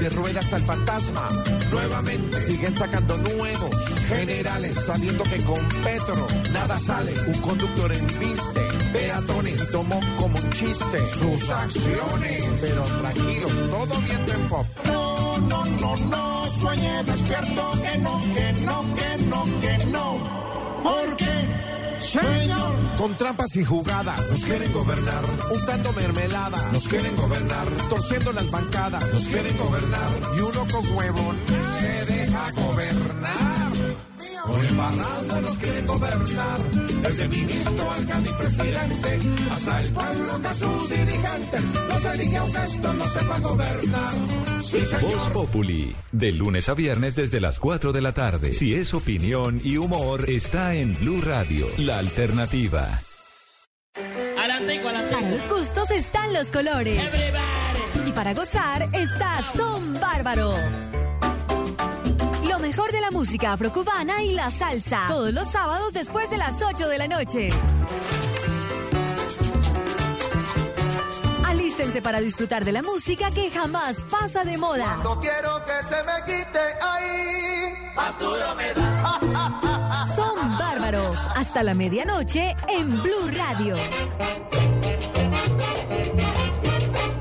De ruedas al fantasma, nuevamente siguen sacando nuevos generales, sabiendo que con Petro nada sale. Un conductor en viste, peatones, tomó como un chiste sus acciones. Pero tranquilos, todo bien en pop. No, no, no, no, sueñe despierto, que no, que no, que no, que no. Porque, señor, con trampas y jugadas nos quieren gobernar, untando mermelada nos quieren gobernar, torciendo las bancadas nos quieren gobernar. Y uno con huevo se deja gobernar. Por embarrada nos quieren gobernar, desde ministro, alcalde y presidente, hasta el pueblo que sus dirigentes los elige aunque esto no sepa gobernar. Sí, Voz señor. Populi, de lunes a viernes desde las 4 de la tarde. Si es opinión y humor, está en Blue Radio, la alternativa. Para los gustos están los colores. Everybody. Y para gozar está Son Bárbaro. Lo mejor de la música afrocubana y la salsa. Todos los sábados después de las 8 de la noche. Alístense para disfrutar de la música que jamás pasa de moda. No quiero que se me quite ahí. Son Bárbaro. Hasta la medianoche en Blue Radio.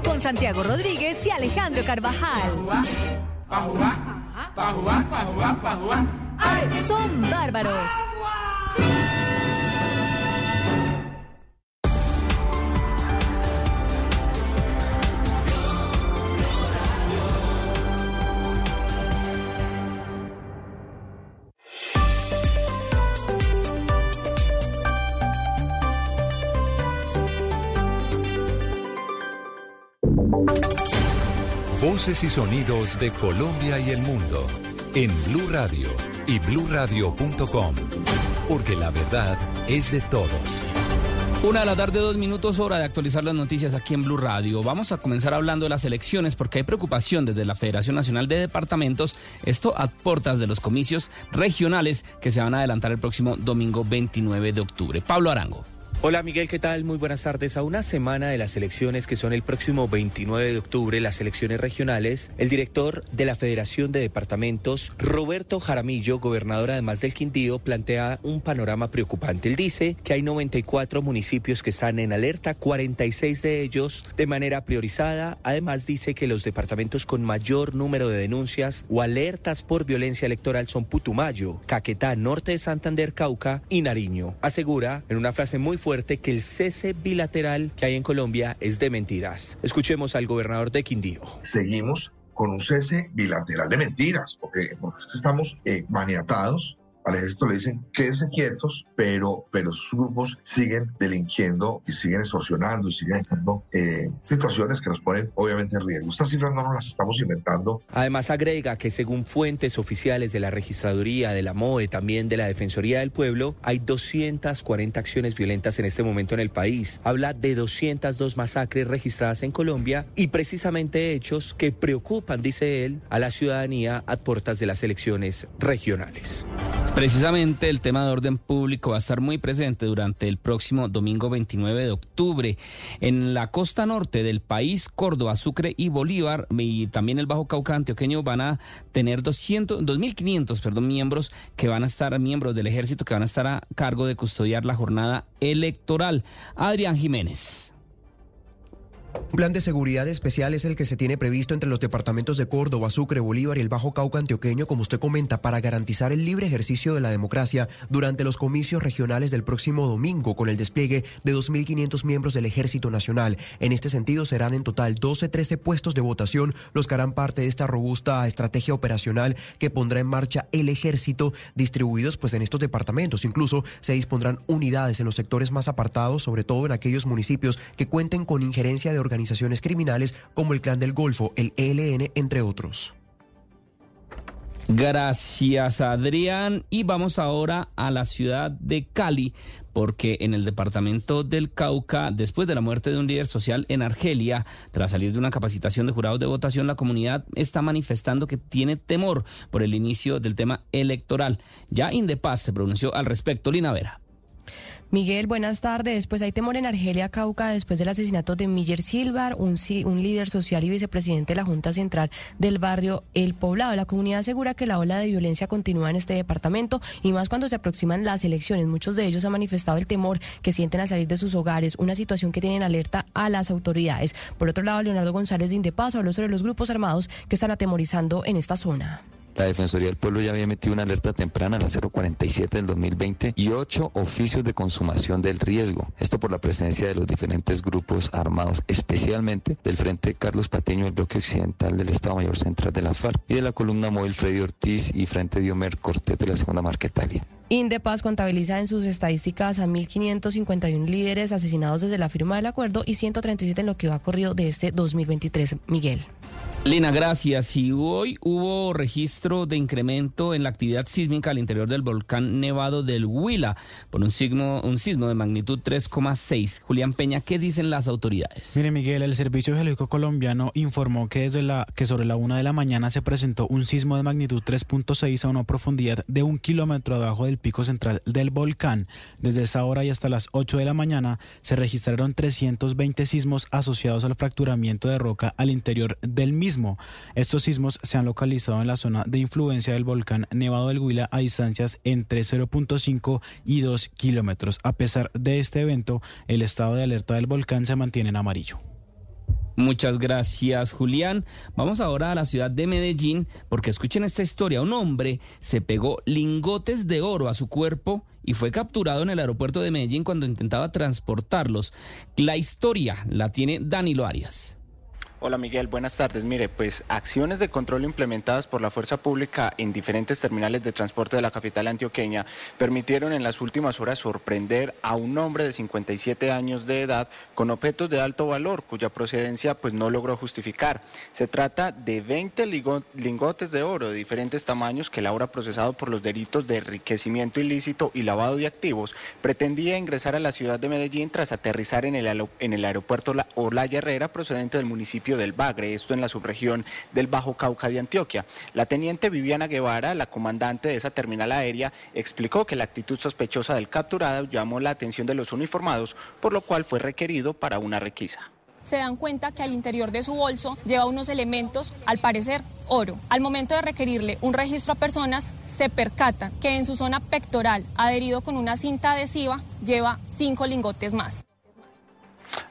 Con Santiago Rodríguez y Alejandro Carvajal. Son Bárbaro. Y sonidos de Colombia y el mundo en Blue Radio y bluradio.com, porque la verdad es de todos. Una de la tarde, dos minutos, hora de actualizar las noticias aquí en Blue Radio. Vamos a comenzar hablando de las elecciones porque hay preocupación desde la Federación Nacional de Departamentos, esto a puertas de los comicios regionales que se van a adelantar el próximo domingo 29 de octubre. Pablo Arango. Hola Miguel, ¿qué tal? Muy buenas tardes. A una semana de las elecciones que son el próximo 29 de octubre, las elecciones regionales, el director de la Federación de Departamentos, Roberto Jaramillo, gobernador además del Quindío, plantea un panorama preocupante. Él dice que hay 94 municipios que están en alerta, 46 de ellos de manera priorizada. Además dice que los departamentos con mayor número de denuncias o alertas por violencia electoral son Putumayo, Caquetá, Norte de Santander, Cauca y Nariño. Asegura en una frase muy fuerte que el cese bilateral que hay en Colombia es de mentiras. Escuchemos al gobernador de Quindío. seguimos con un cese bilateral de mentiras, porque, porque es que estamos eh, maniatados. Al ejército le dicen quédense quietos, pero, pero sus grupos siguen delinquiendo y siguen extorsionando y siguen haciendo eh, situaciones que nos ponen obviamente en riesgo. Estas cifras no las estamos inventando, Además agrega que según fuentes oficiales de la registraduría, de la MOE, también de la Defensoría del Pueblo, hay 240 acciones violentas en este momento en el país. Habla de 202 masacres registradas en Colombia y precisamente hechos que preocupan, dice él, a la ciudadanía a puertas de las elecciones regionales. Precisamente el tema de orden público va a estar muy presente durante el próximo domingo 29 de octubre. En la costa norte del país, Córdoba, Sucre y Bolívar, y también el Bajo Cauca antioqueño van a tener 200, 2.500 perdón, miembros que van a estar, miembros del ejército que van a estar a cargo de custodiar la jornada electoral. Adrián Jiménez. Un plan de seguridad especial es el que se tiene previsto entre los departamentos de Córdoba, Sucre, Bolívar y el Bajo Cauca Antioqueño, como usted comenta, para garantizar el libre ejercicio de la democracia durante los comicios regionales del próximo domingo, con el despliegue de 2.500 miembros del Ejército Nacional. En este sentido, serán en total 12-13 puestos de votación los que harán parte de esta robusta estrategia operacional que pondrá en marcha el Ejército, distribuidos pues en estos departamentos. Incluso se dispondrán unidades en los sectores más apartados, sobre todo en aquellos municipios que cuenten con injerencia de organizaciones criminales como el Clan del Golfo, el ELN, entre otros. Gracias, Adrián. Y vamos ahora a la ciudad de Cali, porque en el departamento del Cauca, después de la muerte de un líder social en Argelia, tras salir de una capacitación de jurados de votación, la comunidad está manifestando que tiene temor por el inicio del tema electoral. Ya Indepaz se pronunció al respecto. Lina Vera. Miguel, buenas tardes. Pues hay temor en Argelia, Cauca, después del asesinato de Miller Silvar, un, un, líder social y vicepresidente de la Junta Central del barrio El Poblado. La comunidad asegura que la ola de violencia continúa en este departamento y más cuando se aproximan las elecciones. Muchos de ellos han manifestado el temor que sienten al salir de sus hogares, una situación que tienen alerta a las autoridades. Por otro lado, Leonardo González de Indepaz habló sobre los grupos armados que están atemorizando en esta zona. La Defensoría del Pueblo ya había emitido una alerta temprana a la 047 del 2020 y ocho oficios de consumación del riesgo. Esto por la presencia de los diferentes grupos armados, especialmente del Frente Carlos Pateño del bloque occidental del Estado Mayor Central de la FARC y de la columna móvil Freddy Ortiz y Frente Diomer Cortés de la Segunda Marquetalia. Indepaz contabiliza en sus estadísticas a 1.551 líderes asesinados desde la firma del acuerdo y 137 en lo que va corrido de este 2023. Miguel. Lina, gracias. Y hoy hubo registro de incremento en la actividad sísmica al interior del volcán Nevado del Huila por un, signo, un sismo de magnitud 3,6. Julián Peña, ¿qué dicen las autoridades? Mire, Miguel, el Servicio Geológico Colombiano informó que, desde la, que sobre la una de la mañana se presentó un sismo de magnitud 3.6 a una profundidad de un kilómetro abajo del pico central del volcán. Desde esa hora y hasta las 8 de la mañana se registraron 320 sismos asociados al fracturamiento de roca al interior del mismo estos sismos se han localizado en la zona de influencia del volcán Nevado del Huila a distancias entre 0.5 y 2 kilómetros. A pesar de este evento, el estado de alerta del volcán se mantiene en amarillo. Muchas gracias, Julián. Vamos ahora a la ciudad de Medellín, porque escuchen esta historia. Un hombre se pegó lingotes de oro a su cuerpo y fue capturado en el aeropuerto de Medellín cuando intentaba transportarlos. La historia la tiene Danilo Arias. Hola Miguel, buenas tardes. Mire, pues acciones de control implementadas por la fuerza pública en diferentes terminales de transporte de la capital antioqueña permitieron en las últimas horas sorprender a un hombre de 57 años de edad con objetos de alto valor cuya procedencia pues no logró justificar. Se trata de 20 lingotes de oro de diferentes tamaños que el ahora procesado por los delitos de enriquecimiento ilícito y lavado de activos pretendía ingresar a la ciudad de Medellín tras aterrizar en el, en el aeropuerto Olaya Herrera procedente del municipio del Bagre, esto en la subregión del Bajo Cauca de Antioquia. La teniente Viviana Guevara, la comandante de esa terminal aérea, explicó que la actitud sospechosa del capturado llamó la atención de los uniformados, por lo cual fue requerido para una requisa se dan cuenta que al interior de su bolso lleva unos elementos, al parecer oro. Al momento de requerirle un registro a personas, se percatan que en su zona pectoral, adherido con una cinta adhesiva, lleva cinco lingotes más.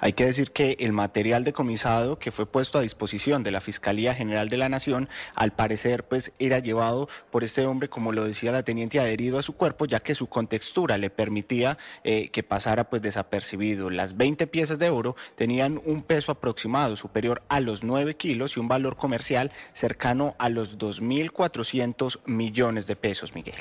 Hay que decir que el material decomisado que fue puesto a disposición de la Fiscalía General de la Nación, al parecer, pues era llevado por este hombre, como lo decía la teniente, adherido a su cuerpo, ya que su contextura le permitía eh, que pasara pues desapercibido. Las 20 piezas de oro tenían un peso aproximado superior a los 9 kilos y un valor comercial cercano a los 2.400 millones de pesos, Miguel.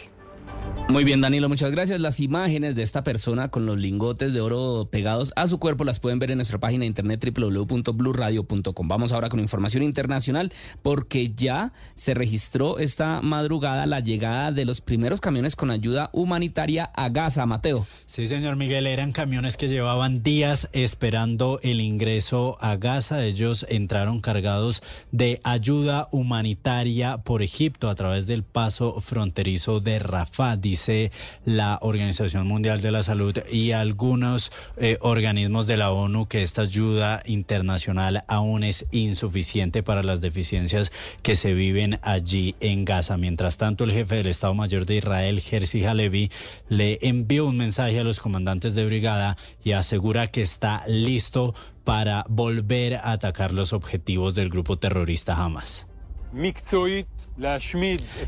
Muy bien, Danilo, muchas gracias. Las imágenes de esta persona con los lingotes de oro pegados a su cuerpo las pueden ver en nuestra página de internet www.bluradio.com. Vamos ahora con información internacional porque ya se registró esta madrugada la llegada de los primeros camiones con ayuda humanitaria a Gaza, Mateo. Sí, señor Miguel, eran camiones que llevaban días esperando el ingreso a Gaza. Ellos entraron cargados de ayuda humanitaria por Egipto a través del paso fronterizo de Rafah dice la Organización Mundial de la Salud y algunos eh, organismos de la ONU que esta ayuda internacional aún es insuficiente para las deficiencias que se viven allí en Gaza. Mientras tanto, el jefe del Estado Mayor de Israel, Jerzy Halevi, le envió un mensaje a los comandantes de brigada y asegura que está listo para volver a atacar los objetivos del grupo terrorista Hamas.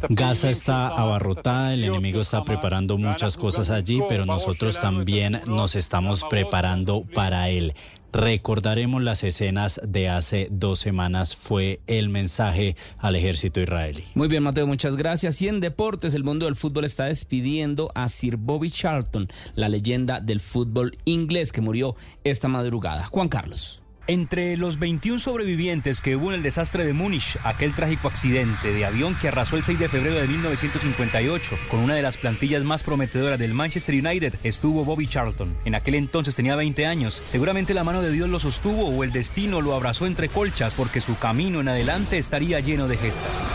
Gaza está abarrotada, el enemigo está preparando muchas cosas allí, pero nosotros también nos estamos preparando para él. Recordaremos las escenas de hace dos semanas, fue el mensaje al ejército israelí. Muy bien, Mateo, muchas gracias. Y en deportes, el mundo del fútbol está despidiendo a Sir Bobby Charlton, la leyenda del fútbol inglés que murió esta madrugada. Juan Carlos. Entre los 21 sobrevivientes que hubo en el desastre de Múnich, aquel trágico accidente de avión que arrasó el 6 de febrero de 1958 con una de las plantillas más prometedoras del Manchester United, estuvo Bobby Charlton. En aquel entonces tenía 20 años. Seguramente la mano de Dios lo sostuvo o el destino lo abrazó entre colchas porque su camino en adelante estaría lleno de gestas.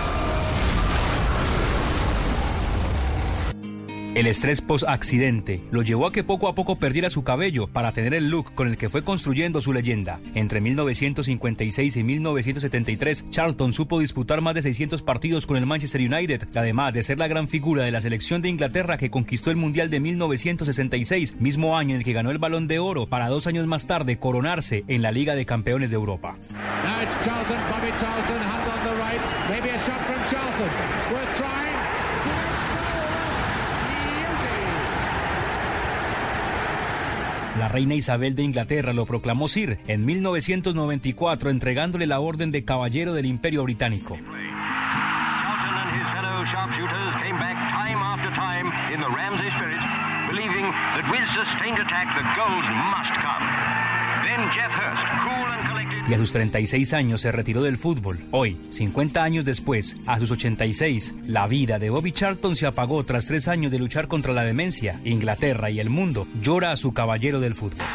El estrés post-accidente lo llevó a que poco a poco perdiera su cabello para tener el look con el que fue construyendo su leyenda. Entre 1956 y 1973, Charlton supo disputar más de 600 partidos con el Manchester United, además de ser la gran figura de la selección de Inglaterra que conquistó el Mundial de 1966, mismo año en el que ganó el Balón de Oro, para dos años más tarde coronarse en la Liga de Campeones de Europa. La reina Isabel de Inglaterra lo proclamó Sir en 1994 entregándole la orden de Caballero del Imperio Británico. Y a sus 36 años se retiró del fútbol. Hoy, 50 años después, a sus 86, la vida de Bobby Charlton se apagó tras tres años de luchar contra la demencia. Inglaterra y el mundo llora a su caballero del fútbol.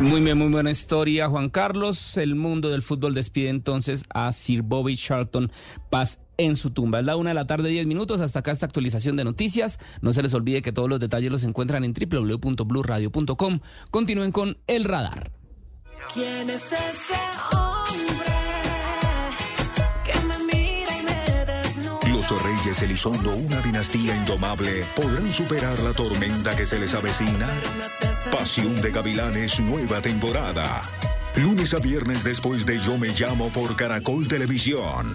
Muy bien, muy buena historia, Juan Carlos. El mundo del fútbol despide entonces a Sir Bobby Charlton. Paz en su tumba. Es la una de la tarde, 10 minutos. Hasta acá esta actualización de noticias. No se les olvide que todos los detalles los encuentran en www.bluradio.com. Continúen con El Radar. ¿Quién es ese hombre que me mira y me desnuda? Los Reyes Elizondo, una dinastía indomable, ¿podrán superar la tormenta que se les avecina? Pasión de Gavilanes, nueva temporada. Lunes a viernes después de Yo Me Llamo por Caracol Televisión.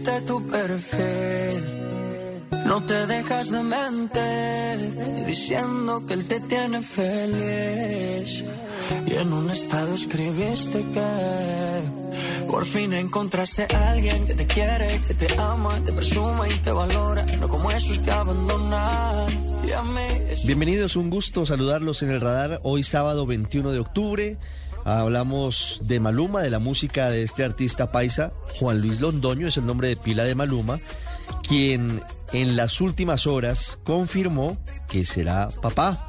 Visité tu perfil. No te dejas de mentir diciendo que él te tiene feliz. Y en un estado escribiste que por fin encontraste a alguien que te quiere, que te ama, te presuma y te valora. No como esos que abandonan. Y a mí Bienvenidos, un gusto saludarlos en el radar. Hoy sábado 21 de octubre hablamos de Maluma, de la música de este artista paisa. Juan Luis Londoño es el nombre de pila de Maluma, quien en las últimas horas confirmó que será papá,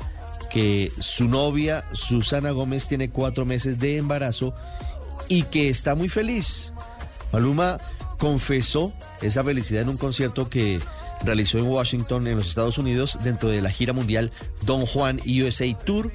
que su novia Susana Gómez tiene cuatro meses de embarazo y que está muy feliz. Maluma confesó esa felicidad en un concierto que realizó en Washington, en los Estados Unidos, dentro de la gira mundial Don Juan USA Tour.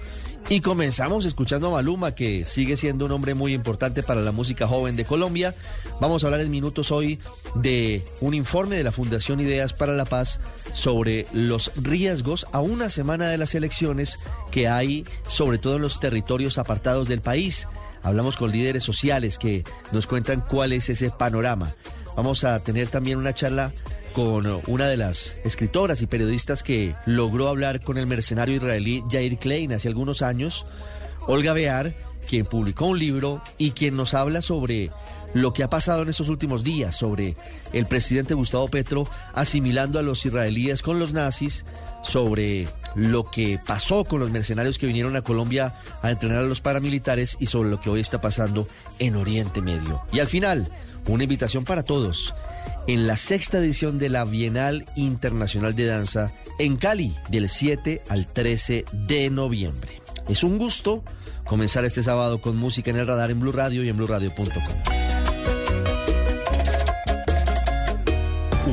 Y comenzamos escuchando a Maluma, que sigue siendo un hombre muy importante para la música joven de Colombia. Vamos a hablar en minutos hoy de un informe de la Fundación Ideas para la Paz sobre los riesgos a una semana de las elecciones que hay, sobre todo en los territorios apartados del país. Hablamos con líderes sociales que nos cuentan cuál es ese panorama. Vamos a tener también una charla con una de las escritoras y periodistas que logró hablar con el mercenario israelí Jair Klein hace algunos años, Olga Bear, quien publicó un libro y quien nos habla sobre lo que ha pasado en estos últimos días sobre el presidente Gustavo Petro asimilando a los israelíes con los nazis, sobre lo que pasó con los mercenarios que vinieron a Colombia a entrenar a los paramilitares y sobre lo que hoy está pasando en Oriente Medio. Y al final, una invitación para todos en la sexta edición de la Bienal Internacional de Danza en Cali del 7 al 13 de noviembre. Es un gusto comenzar este sábado con música en el radar en Blue Radio y en BlueRadio.com.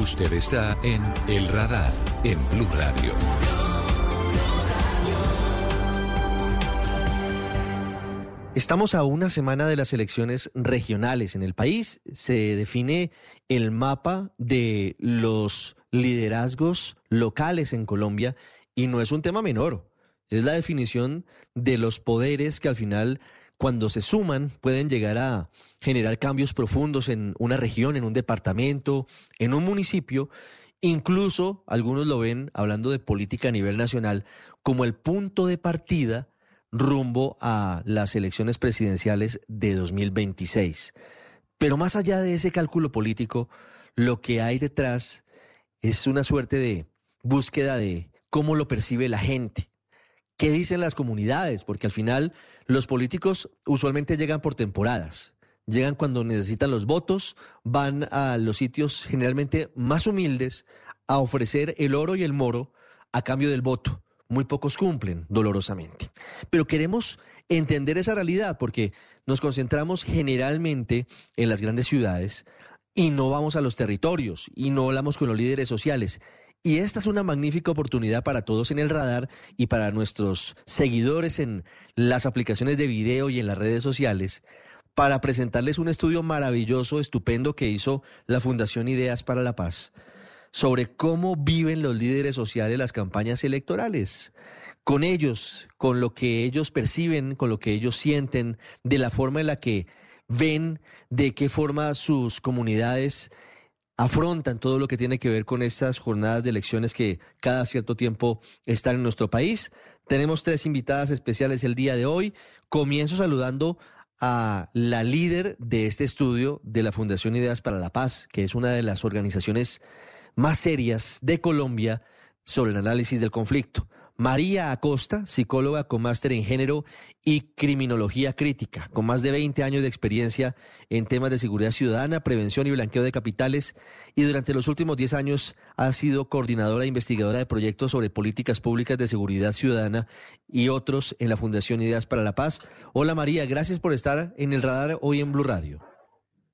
Usted está en El Radar en Blue Radio. Estamos a una semana de las elecciones regionales en el país. Se define el mapa de los liderazgos locales en Colombia y no es un tema menor. Es la definición de los poderes que al final, cuando se suman, pueden llegar a generar cambios profundos en una región, en un departamento, en un municipio. Incluso algunos lo ven, hablando de política a nivel nacional, como el punto de partida rumbo a las elecciones presidenciales de 2026. Pero más allá de ese cálculo político, lo que hay detrás es una suerte de búsqueda de cómo lo percibe la gente. ¿Qué dicen las comunidades? Porque al final los políticos usualmente llegan por temporadas. Llegan cuando necesitan los votos, van a los sitios generalmente más humildes a ofrecer el oro y el moro a cambio del voto muy pocos cumplen dolorosamente. Pero queremos entender esa realidad porque nos concentramos generalmente en las grandes ciudades y no vamos a los territorios y no hablamos con los líderes sociales. Y esta es una magnífica oportunidad para todos en el radar y para nuestros seguidores en las aplicaciones de video y en las redes sociales para presentarles un estudio maravilloso, estupendo que hizo la Fundación Ideas para la Paz sobre cómo viven los líderes sociales las campañas electorales. Con ellos, con lo que ellos perciben, con lo que ellos sienten, de la forma en la que ven, de qué forma sus comunidades afrontan todo lo que tiene que ver con estas jornadas de elecciones que cada cierto tiempo están en nuestro país. Tenemos tres invitadas especiales el día de hoy. Comienzo saludando a la líder de este estudio de la Fundación Ideas para la Paz, que es una de las organizaciones más serias de Colombia sobre el análisis del conflicto. María Acosta, psicóloga con máster en género y criminología crítica, con más de 20 años de experiencia en temas de seguridad ciudadana, prevención y blanqueo de capitales, y durante los últimos 10 años ha sido coordinadora e investigadora de proyectos sobre políticas públicas de seguridad ciudadana y otros en la Fundación Ideas para la Paz. Hola María, gracias por estar en el radar hoy en Blue Radio.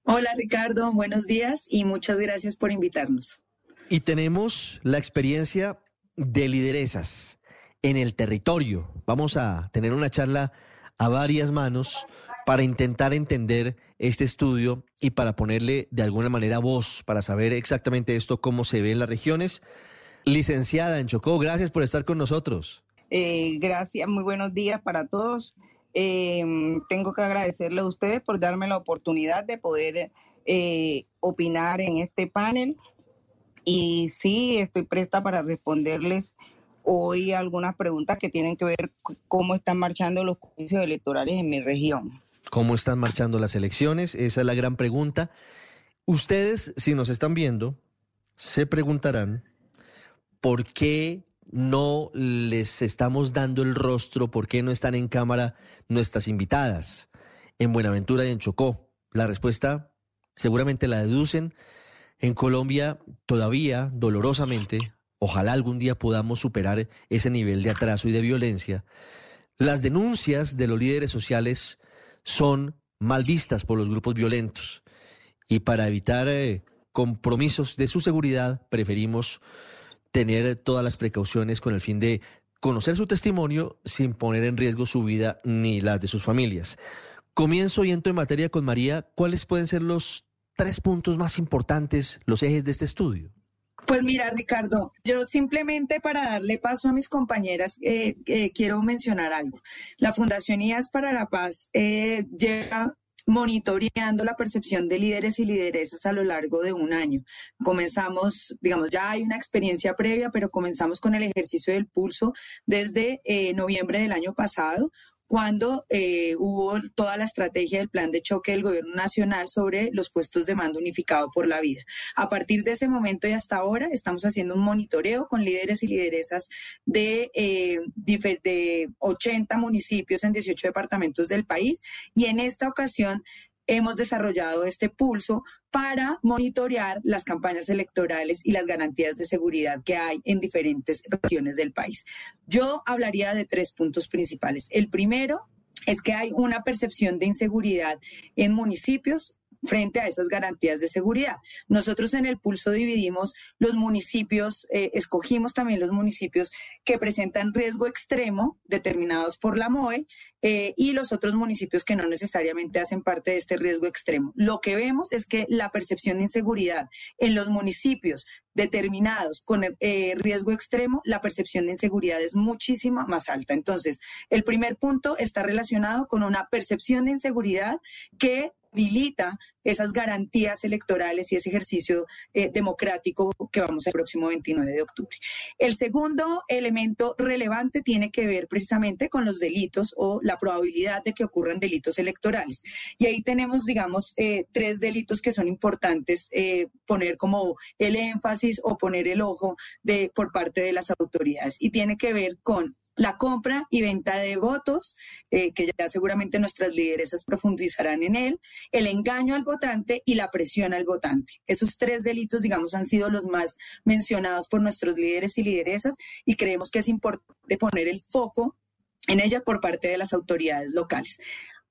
Hola Ricardo, buenos días y muchas gracias por invitarnos. Y tenemos la experiencia de lideresas en el territorio. Vamos a tener una charla a varias manos para intentar entender este estudio y para ponerle de alguna manera voz, para saber exactamente esto, cómo se ve en las regiones. Licenciada en Chocó, gracias por estar con nosotros. Eh, gracias, muy buenos días para todos. Eh, tengo que agradecerle a ustedes por darme la oportunidad de poder eh, opinar en este panel y sí, estoy presta para responderles hoy algunas preguntas que tienen que ver cómo están marchando los comicios electorales en mi región. ¿Cómo están marchando las elecciones? Esa es la gran pregunta. Ustedes, si nos están viendo, se preguntarán por qué no les estamos dando el rostro, por qué no están en cámara nuestras invitadas en Buenaventura y en Chocó. La respuesta seguramente la deducen en Colombia todavía, dolorosamente, ojalá algún día podamos superar ese nivel de atraso y de violencia, las denuncias de los líderes sociales son mal vistas por los grupos violentos. Y para evitar eh, compromisos de su seguridad, preferimos tener todas las precauciones con el fin de conocer su testimonio sin poner en riesgo su vida ni las de sus familias. Comienzo y entro en materia con María. ¿Cuáles pueden ser los tres puntos más importantes, los ejes de este estudio? Pues mira, Ricardo, yo simplemente para darle paso a mis compañeras eh, eh, quiero mencionar algo. La Fundación IAS para la Paz eh, llega monitoreando la percepción de líderes y lideresas a lo largo de un año. Comenzamos, digamos, ya hay una experiencia previa, pero comenzamos con el ejercicio del pulso desde noviembre del año pasado cuando eh, hubo toda la estrategia del plan de choque del gobierno nacional sobre los puestos de mando unificado por la vida. A partir de ese momento y hasta ahora estamos haciendo un monitoreo con líderes y lideresas de, eh, de 80 municipios en 18 departamentos del país y en esta ocasión hemos desarrollado este pulso para monitorear las campañas electorales y las garantías de seguridad que hay en diferentes regiones del país. Yo hablaría de tres puntos principales. El primero es que hay una percepción de inseguridad en municipios frente a esas garantías de seguridad. Nosotros en el pulso dividimos los municipios, eh, escogimos también los municipios que presentan riesgo extremo determinados por la MOE eh, y los otros municipios que no necesariamente hacen parte de este riesgo extremo. Lo que vemos es que la percepción de inseguridad en los municipios determinados con eh, riesgo extremo, la percepción de inseguridad es muchísimo más alta. Entonces, el primer punto está relacionado con una percepción de inseguridad que habilita esas garantías electorales y ese ejercicio eh, democrático que vamos el próximo 29 de octubre. El segundo elemento relevante tiene que ver precisamente con los delitos o la probabilidad de que ocurran delitos electorales. Y ahí tenemos, digamos, eh, tres delitos que son importantes eh, poner como el énfasis o poner el ojo de, por parte de las autoridades. Y tiene que ver con la compra y venta de votos, eh, que ya seguramente nuestras lideresas profundizarán en él, el engaño al votante y la presión al votante. Esos tres delitos, digamos, han sido los más mencionados por nuestros líderes y lideresas y creemos que es importante poner el foco en ella por parte de las autoridades locales.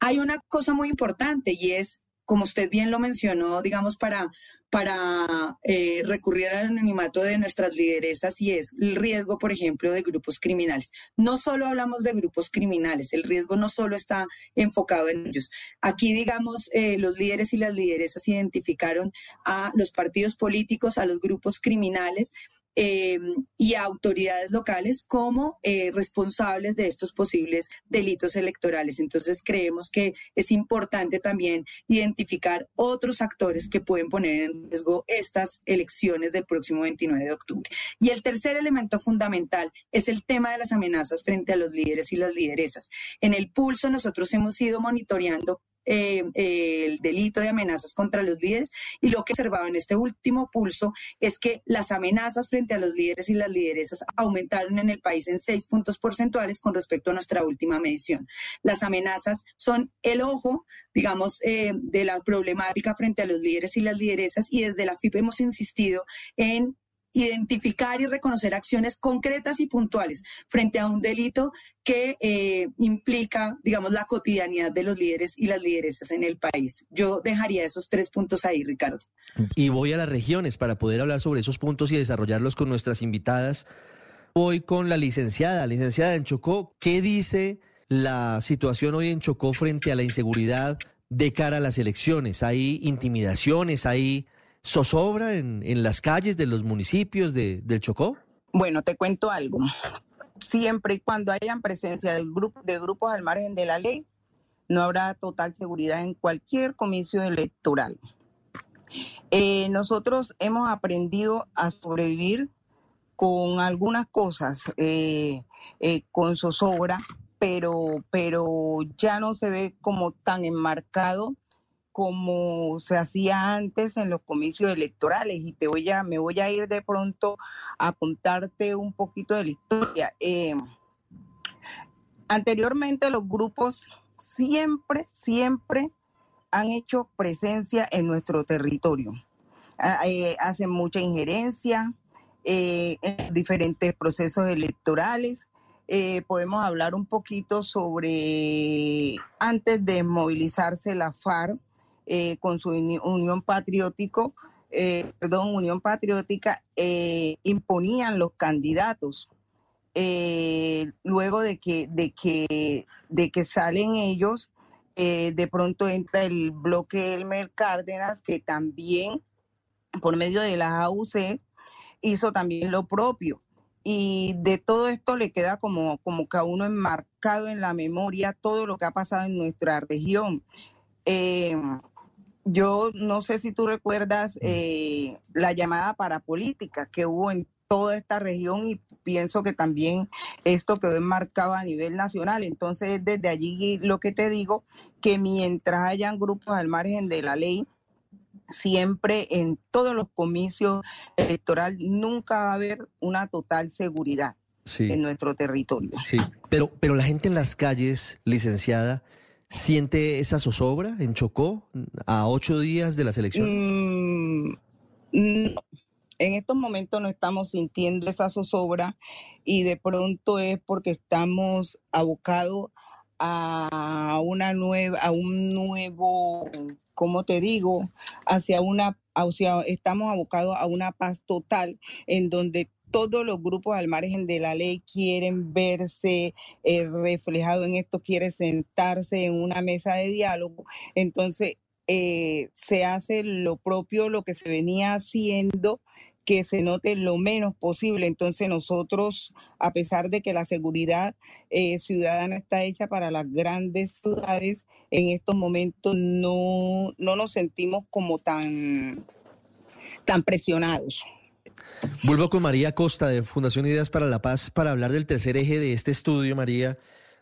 Hay una cosa muy importante y es, como usted bien lo mencionó, digamos, para para eh, recurrir al anonimato de nuestras lideresas y es el riesgo, por ejemplo, de grupos criminales. No solo hablamos de grupos criminales, el riesgo no solo está enfocado en ellos. Aquí, digamos, eh, los líderes y las lideresas identificaron a los partidos políticos, a los grupos criminales eh, y a autoridades locales como eh, responsables de estos posibles delitos electorales. Entonces creemos que es importante también identificar otros actores que pueden poner en riesgo estas elecciones del próximo 29 de octubre. Y el tercer elemento fundamental es el tema de las amenazas frente a los líderes y las lideresas. En el pulso nosotros hemos ido monitoreando eh, el delito de amenazas contra los líderes y lo que observaba en este último pulso es que las amenazas frente a los líderes y las lideresas aumentaron en el país en seis puntos porcentuales con respecto a nuestra última medición. Las amenazas son el ojo, digamos, eh, de la problemática frente a los líderes y las lideresas y desde la FIP hemos insistido en identificar y reconocer acciones concretas y puntuales frente a un delito que eh, implica, digamos, la cotidianidad de los líderes y las lideresas en el país. Yo dejaría esos tres puntos ahí, Ricardo. Y voy a las regiones para poder hablar sobre esos puntos y desarrollarlos con nuestras invitadas. Voy con la licenciada. Licenciada en Chocó, ¿qué dice la situación hoy en Chocó frente a la inseguridad de cara a las elecciones? ¿Hay intimidaciones? ¿Hay zozobra en, en las calles de los municipios de, del Chocó? Bueno, te cuento algo. Siempre y cuando hayan presencia de, grupo, de grupos al margen de la ley, no habrá total seguridad en cualquier comisión electoral. Eh, nosotros hemos aprendido a sobrevivir con algunas cosas, eh, eh, con zozobra, pero, pero ya no se ve como tan enmarcado como se hacía antes en los comicios electorales y te voy a, me voy a ir de pronto a contarte un poquito de la historia. Eh, anteriormente los grupos siempre, siempre han hecho presencia en nuestro territorio. Ah, eh, hacen mucha injerencia eh, en diferentes procesos electorales. podemos hablar un poquito sobre antes de movilizarse la FARC, eh, con su unión patriótico, eh, perdón, unión patriótica, eh, imponían los candidatos. luego de que, de que, de que salen ellos, de pronto entra el bloque Elmer Cárdenas, que también, por medio de la AUC, hizo también lo propio. Y de todo esto le queda como, como que a uno enmarcado en la memoria todo lo que ha pasado en nuestra región. Yo no sé si tú recuerdas eh, la llamada para política que hubo en toda esta región y pienso que también esto quedó enmarcado a nivel nacional. Entonces, desde allí lo que te digo, que mientras hayan grupos al margen de la ley, siempre en todos los comicios electorales nunca va a haber una total seguridad en nuestro territorio. Sí, pero, pero la gente en las calles, licenciada, ¿siente esa zozobra en Chocó a ocho días de las elecciones? Mm, no. En estos momentos no estamos sintiendo esa zozobra y de pronto es porque estamos abocados a una nueva, a un nuevo, ¿cómo te digo? Hacia una, hacia, estamos abocados a una paz total en donde todos los grupos al margen de la ley quieren verse eh, reflejados en esto, quieren sentarse en una mesa de diálogo. Entonces, eh, se hace lo propio, lo que se venía haciendo que se note lo menos posible. Entonces nosotros, a pesar de que la seguridad eh, ciudadana está hecha para las grandes ciudades, en estos momentos no, no nos sentimos como tan, tan presionados. Vuelvo con María Costa de Fundación Ideas para la Paz para hablar del tercer eje de este estudio, María,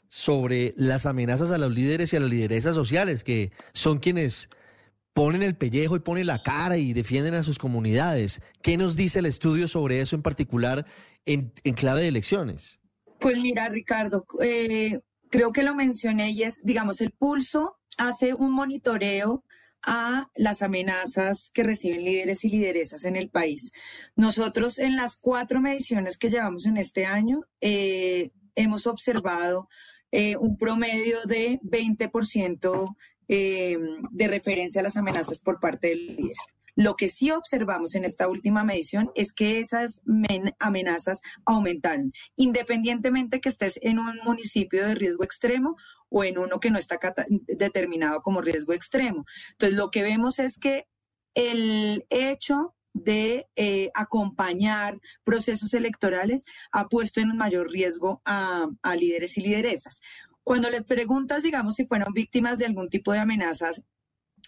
sobre las amenazas a los líderes y a las lideresas sociales, que son quienes ponen el pellejo y ponen la cara y defienden a sus comunidades. ¿Qué nos dice el estudio sobre eso en particular en, clave de elecciones? Pues mira, Ricardo, eh, creo que lo mencioné y es, digamos, el pulso hace un monitoreo a las amenazas que reciben líderes y lideresas en el país. Nosotros en las cuatro mediciones que llevamos en este año eh, hemos observado eh, un promedio de 20% eh, de referencia a las amenazas por parte de líderes. Lo que sí observamos en esta última medición es que esas amenazas aumentaron, independientemente que estés en un municipio de riesgo extremo o en uno que no está determinado como riesgo extremo. Entonces, lo que vemos es que el hecho de eh, acompañar procesos electorales ha puesto en mayor riesgo a, a líderes y lideresas. Cuando les preguntas, digamos, si fueron víctimas de algún tipo de amenazas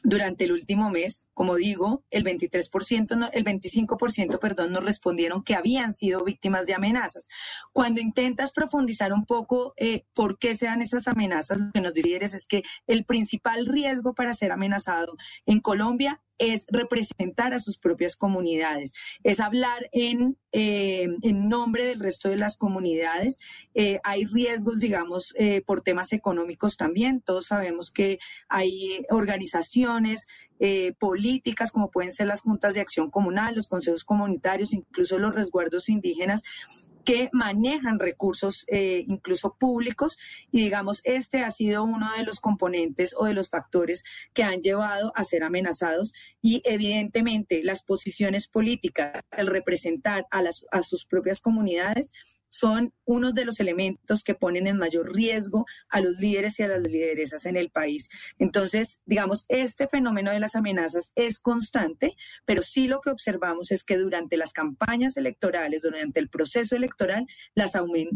durante el último mes, como digo, el 23%, el 25%, perdón, nos respondieron que habían sido víctimas de amenazas. Cuando intentas profundizar un poco eh, por qué se dan esas amenazas, lo que nos dices es que el principal riesgo para ser amenazado en Colombia es representar a sus propias comunidades, es hablar en, eh, en nombre del resto de las comunidades. Eh, hay riesgos, digamos, eh, por temas económicos también. Todos sabemos que hay organizaciones políticas como pueden ser las juntas de acción comunal, los consejos comunitarios, incluso los resguardos indígenas, que manejan recursos eh, incluso públicos y digamos este ha sido uno de los componentes o de los factores que han llevado a ser amenazados y evidentemente las posiciones políticas, el representar a, las, a sus propias comunidades son uno de los elementos que ponen en mayor riesgo a los líderes y a las lideresas en el país. Entonces, digamos, este fenómeno de las amenazas es constante, pero sí lo que observamos es que durante las campañas electorales, durante el proceso electoral, las,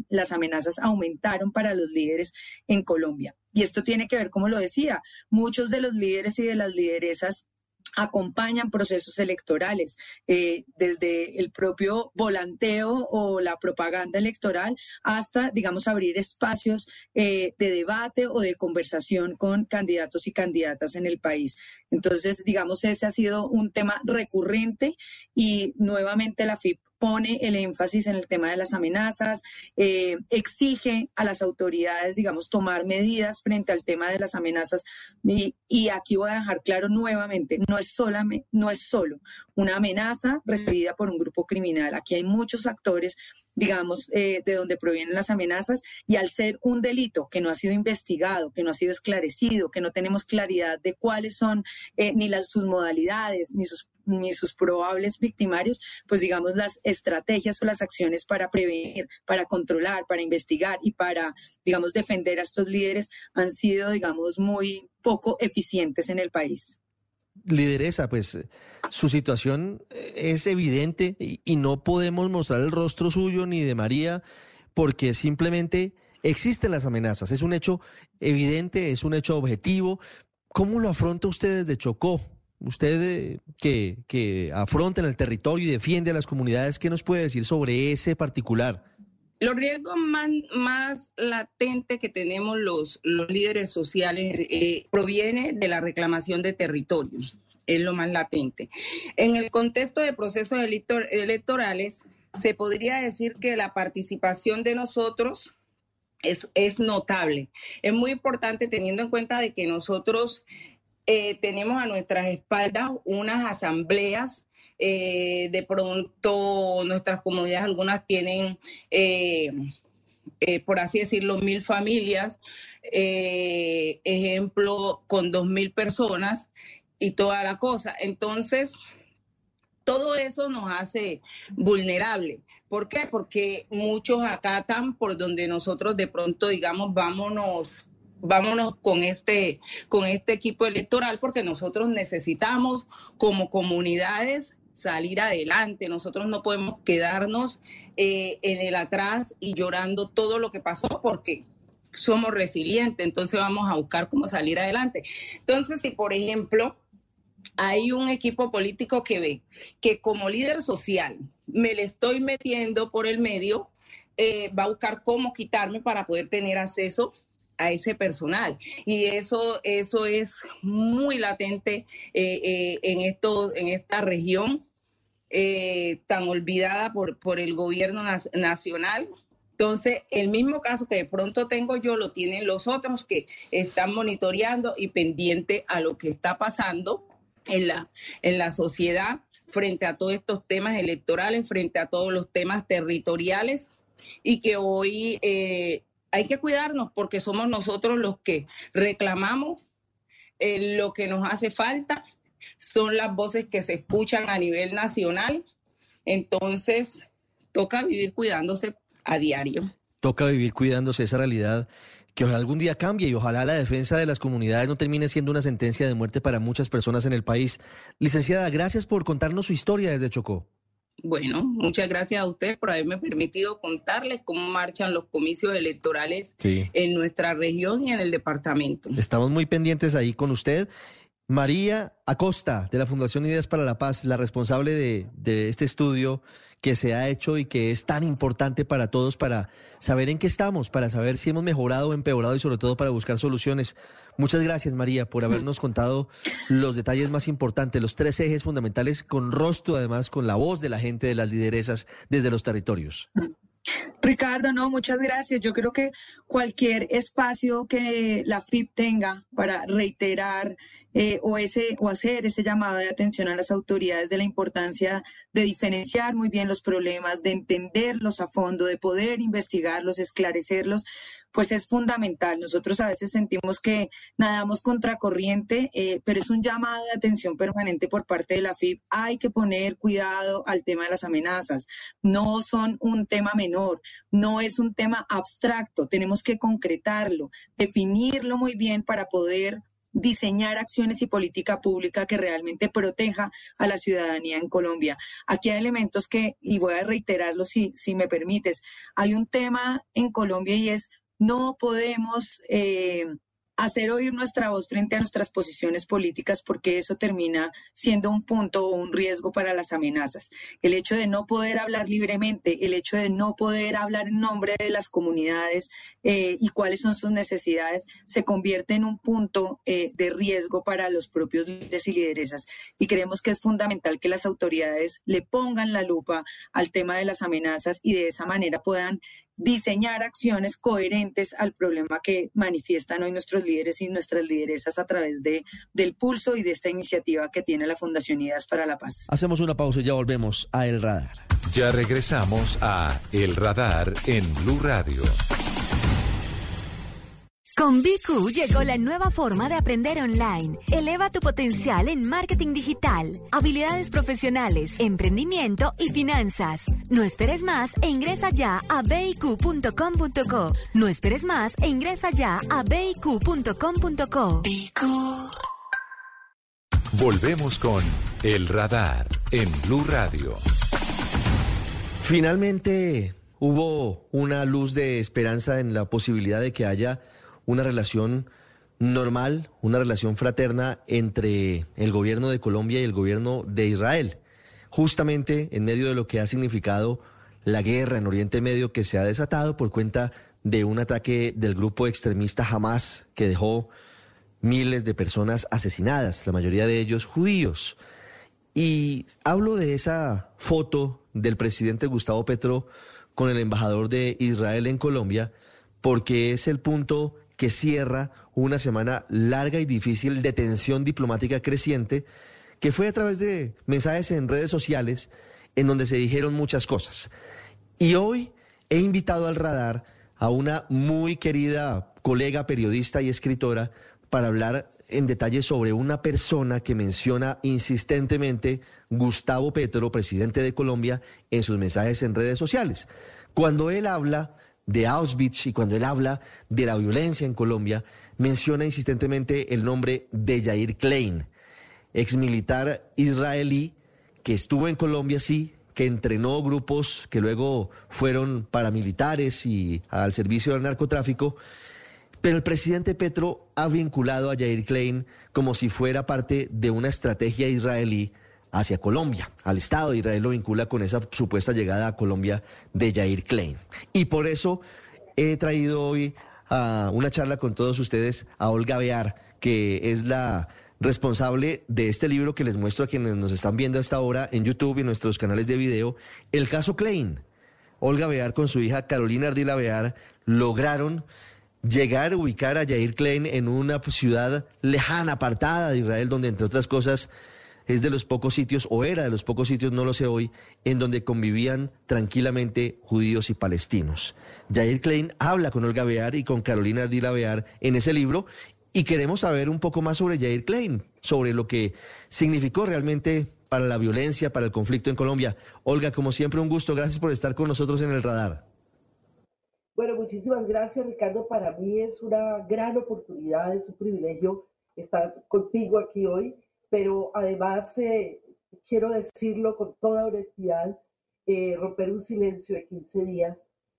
las amenazas aumentaron para los líderes en Colombia. Y esto tiene que ver, como lo decía, muchos de los líderes y de las lideresas acompañan procesos electorales, eh, desde el propio volanteo o la propaganda electoral hasta, digamos, abrir espacios eh, de debate o de conversación con candidatos y candidatas en el país. Entonces, digamos, ese ha sido un tema recurrente y nuevamente la FIP pone el énfasis en el tema de las amenazas, eh, exige a las autoridades, digamos, tomar medidas frente al tema de las amenazas. Y, aquí voy a dejar claro nuevamente, no es, solamente, no es solo una amenaza recibida por un grupo criminal. Aquí hay muchos actores digamos, eh, de donde provienen las amenazas, y al ser un delito que no ha sido investigado, que no ha sido esclarecido, que no tenemos claridad de cuáles son eh, ni las, sus modalidades, ni sus ni sus probables victimarios, pues digamos las estrategias o las acciones para prevenir, para controlar, para investigar y para, digamos, defender a estos líderes han sido, digamos, muy poco eficientes en el país. Lideresa, pues su situación es evidente y no podemos mostrar el rostro suyo ni de María porque simplemente existen las amenazas. Es un hecho evidente, es un hecho objetivo. ¿Cómo lo afronta usted desde Chocó? Usted eh, que, que afronta en el territorio y defiende a las comunidades, ¿qué nos puede decir sobre ese particular? Los riesgos más, más latentes que tenemos los, los líderes sociales eh, proviene de la reclamación de territorio, es lo más latente. En el contexto de procesos electorales, se podría decir que la participación de nosotros es, es notable. Es muy importante teniendo en cuenta de que nosotros eh, tenemos a nuestras espaldas unas asambleas. Eh, de pronto nuestras comunidades, algunas tienen, eh, por así decirlo, mil familias, ejemplo, con dos mil personas y toda la cosa. Entonces, todo eso nos hace vulnerable. ¿Por qué? Porque muchos acatan por donde nosotros de pronto digamos, vámonos vámonos con este, con este equipo electoral porque nosotros necesitamos como comunidades salir adelante. Nosotros no podemos quedarnos eh, en el atrás y llorando todo lo que pasó porque somos resilientes, entonces vamos a buscar cómo salir adelante. Entonces, si por ejemplo hay un equipo político que ve que como líder social me le estoy metiendo por el medio, eh, va a buscar cómo quitarme para poder tener acceso a ese personal. Y eso, eso es muy latente eh, eh, en, esto, en esta región tan olvidada por, por el gobierno nacional. Entonces, el mismo caso que de pronto tengo yo lo tienen los otros que están monitoreando y pendiente a lo que está pasando en la, en la sociedad frente a todos estos temas electorales, frente a todos los temas territoriales y que hoy eh, hay que cuidarnos porque somos nosotros los que reclamamos eh, lo que nos hace falta, son las voces que se escuchan a nivel nacional, entonces toca vivir cuidándose a diario. Toca vivir cuidándose esa realidad que ojalá algún día cambie y ojalá la defensa de las comunidades no termine siendo una sentencia de muerte para muchas personas en el país. Licenciada, gracias por contarnos su historia desde Chocó. Bueno, muchas gracias a usted por haberme permitido contarles cómo marchan los comicios electorales en nuestra región y en el departamento. Estamos muy pendientes ahí con usted. María Acosta, de la Fundación Ideas para la Paz, la responsable de, este estudio que se ha hecho y que es tan importante para todos para saber en qué estamos, para saber si hemos mejorado o empeorado y sobre todo para buscar soluciones. Muchas gracias María por habernos contado los detalles más importantes, los tres ejes fundamentales con rostro además, con la voz de la gente, de las lideresas desde los territorios. Ricardo, no, muchas gracias. Yo creo que cualquier espacio que la FIP tenga para reiterar eh, o, ese, o hacer ese llamado de atención a las autoridades de la importancia de diferenciar muy bien los problemas, de entenderlos a fondo, de poder investigarlos, esclarecerlos, pues es fundamental. Nosotros a veces sentimos que nadamos contracorriente, eh, pero es un llamado de atención permanente por parte de la FIP. Hay que poner cuidado al tema de las amenazas. No son un tema menor, no es un tema abstracto. Tenemos que concretarlo, definirlo muy bien para poder diseñar acciones y política pública que realmente proteja a la ciudadanía en Colombia. Aquí hay elementos que, y voy a reiterarlo si, si me permites, hay un tema en Colombia y es no podemos eh, hacer oír nuestra voz frente a nuestras posiciones políticas porque eso termina siendo un punto o un riesgo para las amenazas. El hecho de no poder hablar libremente, el hecho de no poder hablar en nombre de las comunidades eh, y cuáles son sus necesidades, se convierte en un punto eh, de riesgo para los propios líderes y lideresas. Y creemos que es fundamental que las autoridades le pongan la lupa al tema de las amenazas y de esa manera puedan diseñar acciones coherentes al problema que manifiestan hoy nuestros líderes y nuestras lideresas a través de, del pulso y de esta iniciativa que tiene la Fundación Ideas para la Paz. Hacemos una pausa y ya volvemos a El Radar. Ya regresamos a El Radar en Blue Radio. Con BQ llegó la nueva forma de aprender online. Eleva tu potencial en marketing digital, habilidades profesionales, emprendimiento y finanzas. No esperes más e ingresa ya a biq.com.co. No esperes más e ingresa ya a biq.com.co. Volvemos con El Radar en Blue Radio. Finalmente hubo una luz de esperanza en la posibilidad de que haya una relación normal, una relación fraterna entre el gobierno de Colombia y el gobierno de Israel, justamente en medio de lo que ha significado la guerra en Oriente Medio que se ha desatado por cuenta de un ataque del grupo extremista Hamas que dejó miles de personas asesinadas, la mayoría de ellos judíos. Y hablo de esa foto del presidente Gustavo Petro con el embajador de Israel en Colombia, porque es el punto que cierra una semana larga y difícil de tensión diplomática creciente, que fue a través de mensajes en redes sociales en donde se dijeron muchas cosas. Y hoy he invitado al radar a una muy querida colega periodista y escritora para hablar en detalle sobre una persona que menciona insistentemente Gustavo Petro, presidente de Colombia, en sus mensajes en redes sociales. Cuando él habla de Auschwitz y cuando él habla de la violencia en Colombia, menciona insistentemente el nombre de Yair Klein, ex militar israelí que estuvo en Colombia, sí, que entrenó grupos que luego fueron paramilitares y al servicio del narcotráfico, pero el presidente Petro ha vinculado a Jair Klein como si fuera parte de una estrategia israelí hacia Colombia. Al Estado Israel lo vincula con esa supuesta llegada a Colombia de Jair Klein. Y por eso he traído hoy a una charla con todos ustedes a Olga Bear, que es la responsable de este libro que les muestro a quienes nos están viendo a esta hora en YouTube y nuestros canales de video, El caso Klein. Olga Bear con su hija Carolina Ardila Bear lograron llegar ubicar a Yair Klein en una ciudad lejana, apartada de Israel, donde entre otras cosas es de los pocos sitios, o era de los pocos sitios, no lo sé hoy, en donde convivían tranquilamente judíos y palestinos. Yair Klein habla con Olga Bear y con Carolina Ardila Bear en ese libro y queremos saber un poco más sobre Jair Klein, sobre lo que significó realmente para la violencia, para el conflicto en Colombia. Olga, como siempre, un gusto. Gracias por estar con nosotros en el radar. Bueno, muchísimas gracias, Ricardo. Para mí es una gran oportunidad, es un privilegio estar contigo aquí hoy, pero además eh, quiero decirlo con toda honestidad, eh, romper un silencio de 15 días,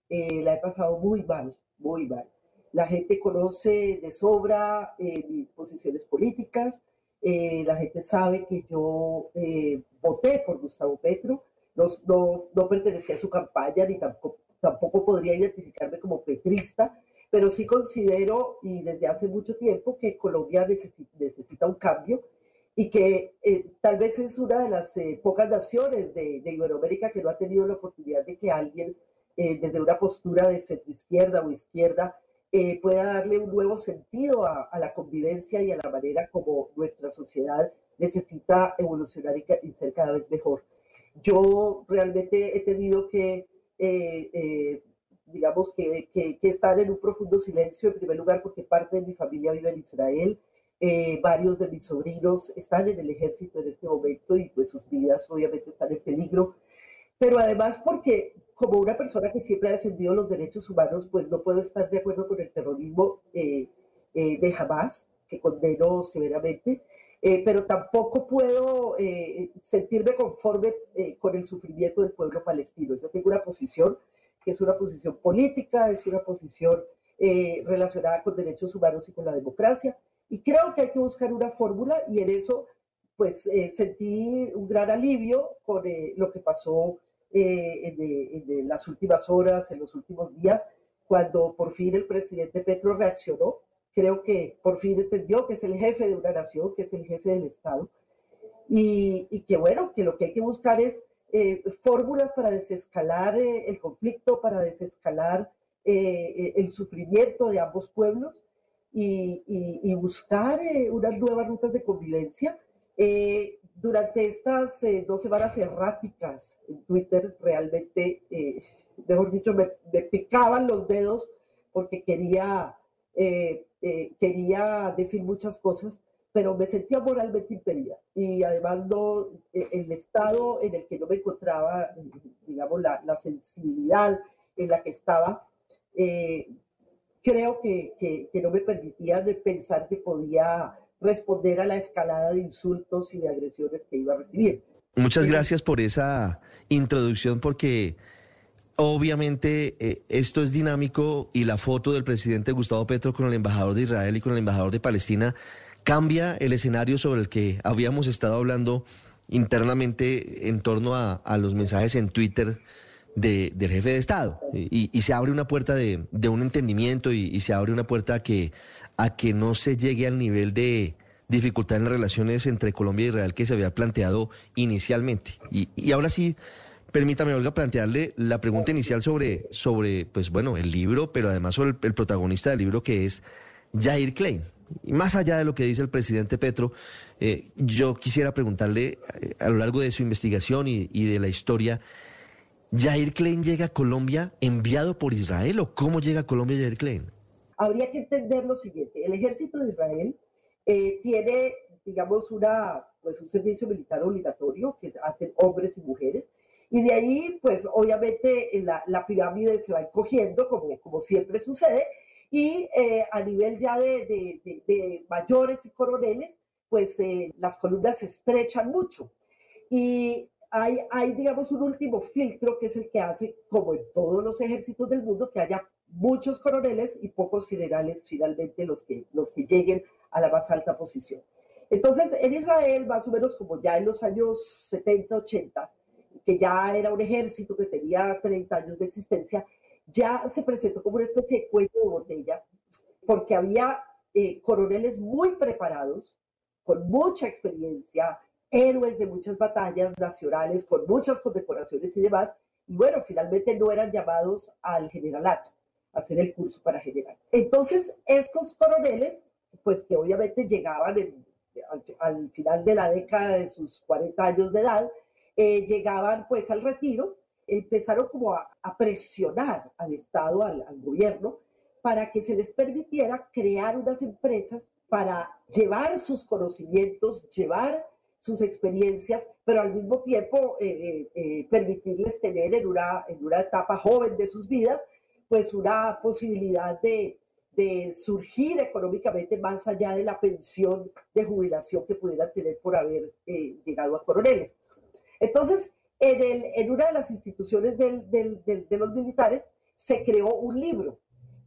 eh, la he pasado muy mal, muy mal. La gente conoce de sobra eh, mis posiciones políticas, eh, la gente sabe que yo eh, voté por Gustavo Petro, no, no, no, pertenecía a su campaña ni tampoco, tampoco podría identificarme como petrista, pero sí considero, y desde hace mucho tiempo, que Colombia necesita, necesita un cambio y que tal vez es una de las pocas naciones de, de, Iberoamérica que no ha tenido la oportunidad de que alguien desde una postura de centro izquierda o izquierda eh, pueda darle un nuevo sentido a, a, la convivencia y a la manera como nuestra sociedad necesita evolucionar y, y ser cada vez mejor. Yo realmente he tenido que, eh, eh, digamos, que, que, que, estar en un profundo silencio, en primer lugar, porque parte de mi familia vive en Israel. Eh, varios de mis sobrinos están en el ejército en este momento y pues sus vidas obviamente están en peligro pero además porque como una persona que siempre ha defendido los derechos humanos, pues no puedo estar de acuerdo con el terrorismo eh, eh, de Hamas, que condeno severamente, eh, pero tampoco puedo eh, sentirme conforme eh, con el sufrimiento del pueblo palestino. Yo tengo una posición que es una posición política, es una posición relacionada con derechos humanos y con la democracia, y creo que hay que buscar una fórmula y en eso pues sentí un gran alivio con lo que pasó eh, en, en, las últimas horas, en los últimos días, cuando por fin el presidente Petro reaccionó. Creo que por fin entendió que es el jefe de una nación, que es el jefe del Estado, y, y que bueno, que lo que hay que buscar es eh, fórmulas para desescalar eh, el conflicto, para desescalar eh, el sufrimiento de ambos pueblos y, y, y buscar eh, unas nuevas rutas de convivencia. Eh, durante estas eh, dos semanas erráticas en Twitter, realmente, eh, mejor dicho, me, me, picaban los dedos porque quería, eh, eh quería decir muchas cosas, pero me sentía moralmente impedida. Y además, no, eh, el estado en el que yo me encontraba, digamos, la, la sensibilidad en la que estaba, creo que, que, que no me permitía de pensar que podía responder a la escalada de insultos y de agresiones que iba a recibir. Muchas gracias por esa introducción porque obviamente eh, esto es dinámico y la foto del presidente Gustavo Petro con el embajador de Israel y con el embajador de Palestina cambia el escenario sobre el que habíamos estado hablando internamente en torno a, a los mensajes en Twitter del jefe de Estado. Y, se abre una puerta de, un entendimiento y, se abre una puerta a que, a que no se llegue al nivel de dificultad en las relaciones entre Colombia e Israel que se había planteado inicialmente. Y, ahora sí, permítame, Olga, plantearle la pregunta inicial sobre, sobre pues bueno, el libro, pero además sobre el, protagonista del libro que es Jair Klein. Y más allá de lo que dice el presidente Petro, eh, yo quisiera preguntarle eh, a lo largo de su investigación y, y de la historia, ¿Jair Klein llega a Colombia enviado por Israel o cómo llega a Colombia Jair Klein? Habría que entender lo siguiente, el ejército de Israel eh, tiene, digamos, una, pues un servicio militar obligatorio que hacen hombres y mujeres, y de ahí, pues obviamente la, pirámide se va encogiendo, como, como siempre sucede, y eh, a nivel ya de, de, de, mayores y coroneles, pues eh, las columnas se estrechan mucho. Y hay, hay, digamos, un último filtro que es el que hace, como en todos los ejércitos del mundo, que haya muchos coroneles y pocos generales finalmente los que, los que lleguen a la más alta posición. Entonces, en Israel, más o menos como ya en los años 70, 80, que ya era un ejército que tenía 30 años de existencia, ya se presentó como una especie de cuello de botella, porque había eh, coroneles muy preparados, con mucha experiencia, héroes de muchas batallas nacionales, con muchas condecoraciones y demás, y bueno, finalmente no eran llamados al generalato, a hacer el curso para general. Entonces, estos coroneles pues que obviamente llegaban al, final de la década de sus 40 años de edad, eh, llegaban pues al retiro, empezaron como a, presionar al Estado, al, gobierno, para que se les permitiera crear unas empresas para llevar sus conocimientos, llevar sus experiencias, pero al mismo tiempo eh, eh, permitirles tener en una, en una etapa joven de sus vidas, pues una posibilidad de, de surgir económicamente más allá de la pensión de jubilación que pudieran tener por haber eh, llegado a coroneles. Entonces, en, una de las instituciones de los militares se creó un libro.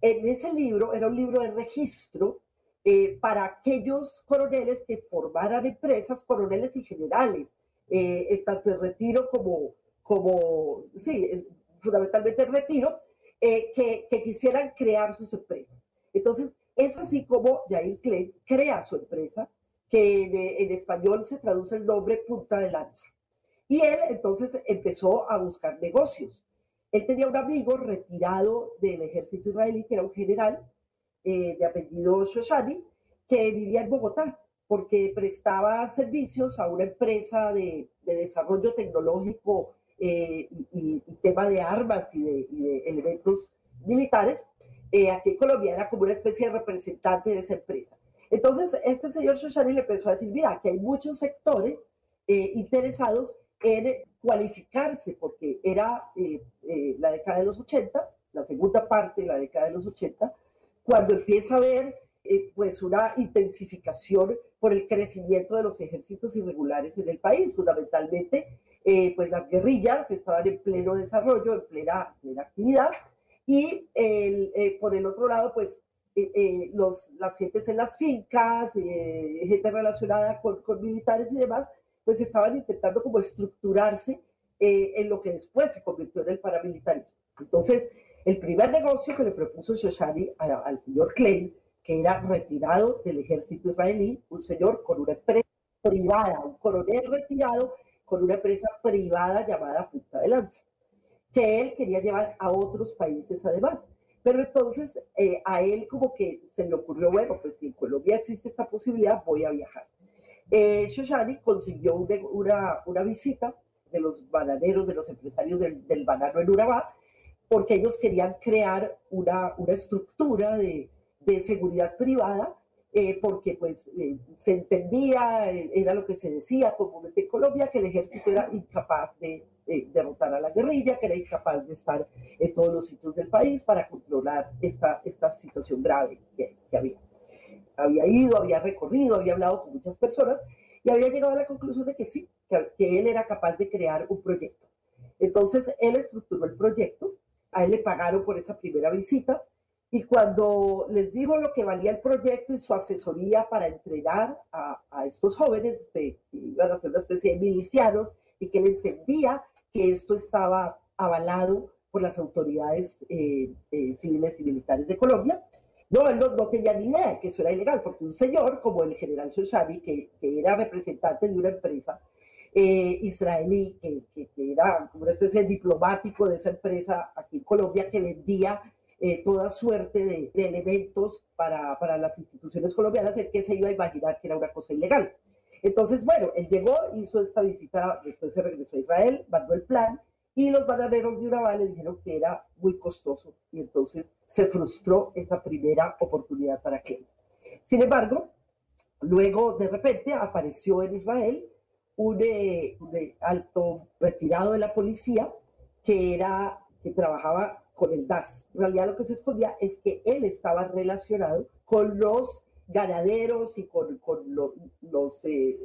En ese libro era un libro de registro eh, para aquellos coroneles que formaran empresas, coroneles y generales, eh, tanto el retiro como, como sí, fundamentalmente el retiro, que, que quisieran crear sus empresas. Entonces, es así como Jair Klein crea su empresa, que en, español se traduce el nombre Punta de Lanza. Y él entonces empezó a buscar negocios. Él tenía un amigo retirado del ejército israelí, que era un general eh, de apellido Shoshani, que vivía en Bogotá, porque prestaba servicios a una empresa de, desarrollo tecnológico eh, y, tema de armas y de, y elementos militares eh, aquí en Colombia era como una especie de representante de esa empresa. Entonces, este señor Shoshani le empezó a decir, mira, aquí hay muchos sectores eh, interesados en cualificarse, porque era la década de los 80, la segunda parte de la década de los 80, cuando empieza a haber pues una intensificación por el crecimiento de los ejércitos irregulares en el país, fundamentalmente pues las guerrillas estaban en pleno desarrollo, en plena, en plena actividad, y el, eh, por el otro lado, pues eh, eh, los, las gentes en las fincas, gente relacionada con, con, militares y demás, pues estaban intentando como estructurarse en lo que después se convirtió en el paramilitarismo. Entonces, el primer negocio que le propuso Shoshani al señor Klein, que era retirado del ejército israelí, un señor con una empresa privada, un coronel retirado con una empresa privada llamada Punta de Lanza que él quería llevar a otros países además. Pero entonces eh, a él como que se le ocurrió, bueno, pues si en Colombia existe esta posibilidad, voy a viajar. Eh, Shoshani consiguió una, una, visita de los bananeros, de los empresarios del, del banano en Urabá, porque ellos querían crear una, una estructura de, de seguridad privada eh, porque pues eh, se entendía, era lo que se decía comúnmente en Colombia, que el ejército era incapaz de derrotar a la guerrilla, que era incapaz de estar en todos los sitios del país para controlar esta, esta situación grave que, que había. Había ido, había recorrido, había hablado con muchas personas y había llegado a la conclusión de que sí, que, que él era capaz de crear un proyecto. Entonces él estructuró el proyecto, a él le pagaron por esa primera visita, y cuando les dijo lo que valía el proyecto y su asesoría para entrenar a, a estos jóvenes, que iban a ser una especie de milicianos y que él entendía que esto estaba avalado por las autoridades eh, eh, civiles y militares de Colombia. No, él no, tenía ni idea que eso era ilegal, porque un señor como el general Shoshani, que, que era representante de una empresa eh, israelí, que, que, era una especie de diplomático de esa empresa aquí en Colombia, que vendía toda suerte de, elementos para, para, las instituciones colombianas, el que se iba a imaginar que era una cosa ilegal. Entonces, bueno, él llegó, hizo esta visita, después se regresó a Israel, mandó el plan, y los bananeros de Urabá le dijeron que era muy costoso y entonces se frustró esa primera oportunidad para Clay. Sin embargo, luego de repente apareció en Israel un, eh, alto retirado de la policía que era que trabajaba con el DAS. En realidad lo que se escondía es que él estaba relacionado con los ganaderos y con, los, eh,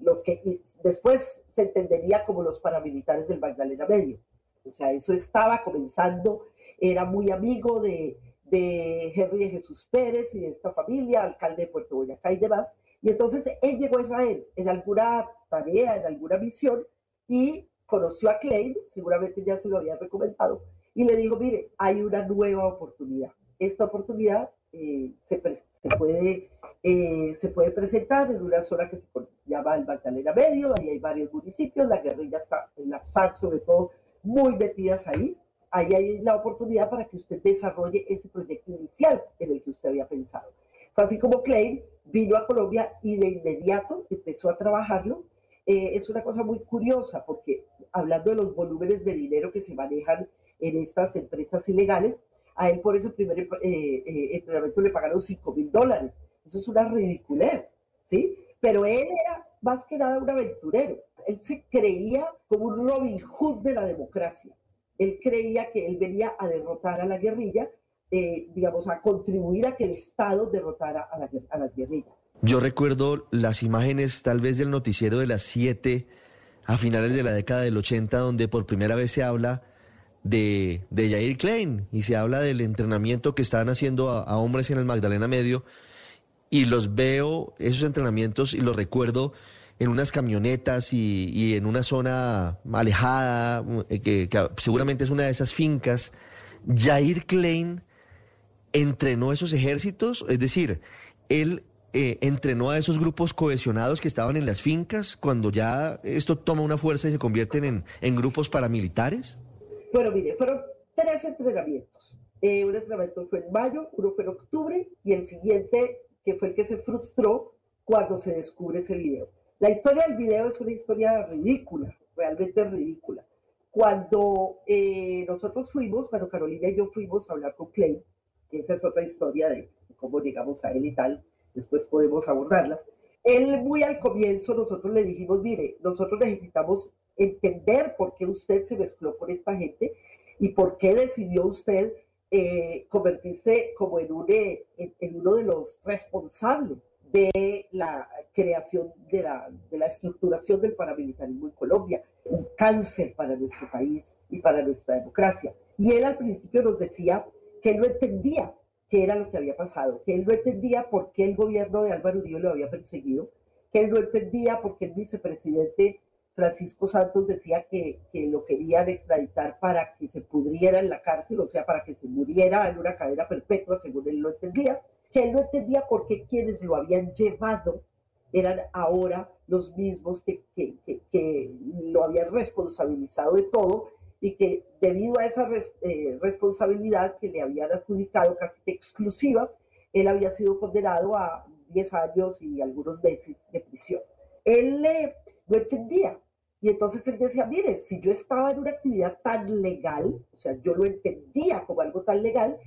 los que después se entendería como los paramilitares del Magdalena Medio. O sea, eso estaba comenzando, era muy amigo de, de Henry de Jesús Pérez y de esta familia, alcalde de Puerto Boyacá y demás. Y entonces él llegó a Israel en alguna tarea, en alguna misión, y conoció a Klein, seguramente ya se lo había recomendado, y le dijo, mire, hay una nueva oportunidad. Esta oportunidad eh, se, se puede, eh, se puede presentar en una zona que se llama el Magdalena Medio, ahí hay varios municipios, la guerrilla está en las FARC sobre todo muy metidas ahí, ahí hay la oportunidad para que usted desarrolle ese proyecto inicial en el que usted había pensado. Fue así como Klein vino a Colombia y de inmediato empezó a trabajarlo. Eh, es una cosa muy curiosa porque hablando de los volúmenes de dinero que se manejan en estas empresas ilegales, a él por ese primer eh, eh, entrenamiento le pagaron 5 mil dólares. Eso es una ridiculez, ¿sí? Pero él era más que nada un aventurero. Él se creía como un Robin Hood de la democracia. Él creía que él venía a derrotar a la guerrilla, eh, digamos, a contribuir a que el Estado derrotara a, la, a las guerrillas. Yo recuerdo las imágenes tal vez del noticiero de las 7 a finales de la década del 80, donde por primera vez se habla de, de Jair Klein y se habla del entrenamiento que estaban haciendo a, hombres en el Magdalena Medio y los veo, esos entrenamientos, y los recuerdo en unas camionetas y, en una zona alejada, eh, que, seguramente es una de esas fincas. Jair Klein entrenó esos ejércitos, es decir, él eh, entrenó a esos grupos cohesionados que estaban en las fincas cuando ya esto toma una fuerza y se convierten en, en grupos paramilitares. Bueno, mire, fueron tres entrenamientos. Eh, un entrenamiento fue en mayo, uno fue en octubre y el siguiente, que fue el que se frustró cuando se descubre ese video. La historia del video es una historia ridícula, realmente ridícula. Cuando eh, nosotros fuimos, cuando Carolina y yo fuimos a hablar con Clay, que esa es otra historia de cómo llegamos a él y tal, después podemos abordarla. Él muy al comienzo nosotros le dijimos, mire, nosotros necesitamos entender por qué usted se mezcló con esta gente y por qué decidió usted eh, convertirse como en, un, eh, en, uno de los responsables de la creación de la, de la estructuración del paramilitarismo en Colombia, un cáncer para nuestro país y para nuestra democracia. Y él al principio nos decía que él no entendía qué era lo que había pasado, que él no entendía por qué el gobierno de Álvaro Uribe lo había perseguido, que él no entendía por qué el vicepresidente Francisco Santos decía que, lo querían extraditar para que se pudriera en la cárcel, o sea, para que se muriera en una cadena perpetua, según él lo entendía, que él no entendía por qué quienes lo habían llevado eran ahora los mismos que, que, lo habían responsabilizado de todo y que debido a esa eh, responsabilidad que le habían adjudicado casi exclusiva, él había sido condenado a 10 años y algunos meses de prisión. Él no entendía y entonces él decía, mire, si yo estaba en una actividad tan legal, o sea, yo lo entendía como algo tan legal,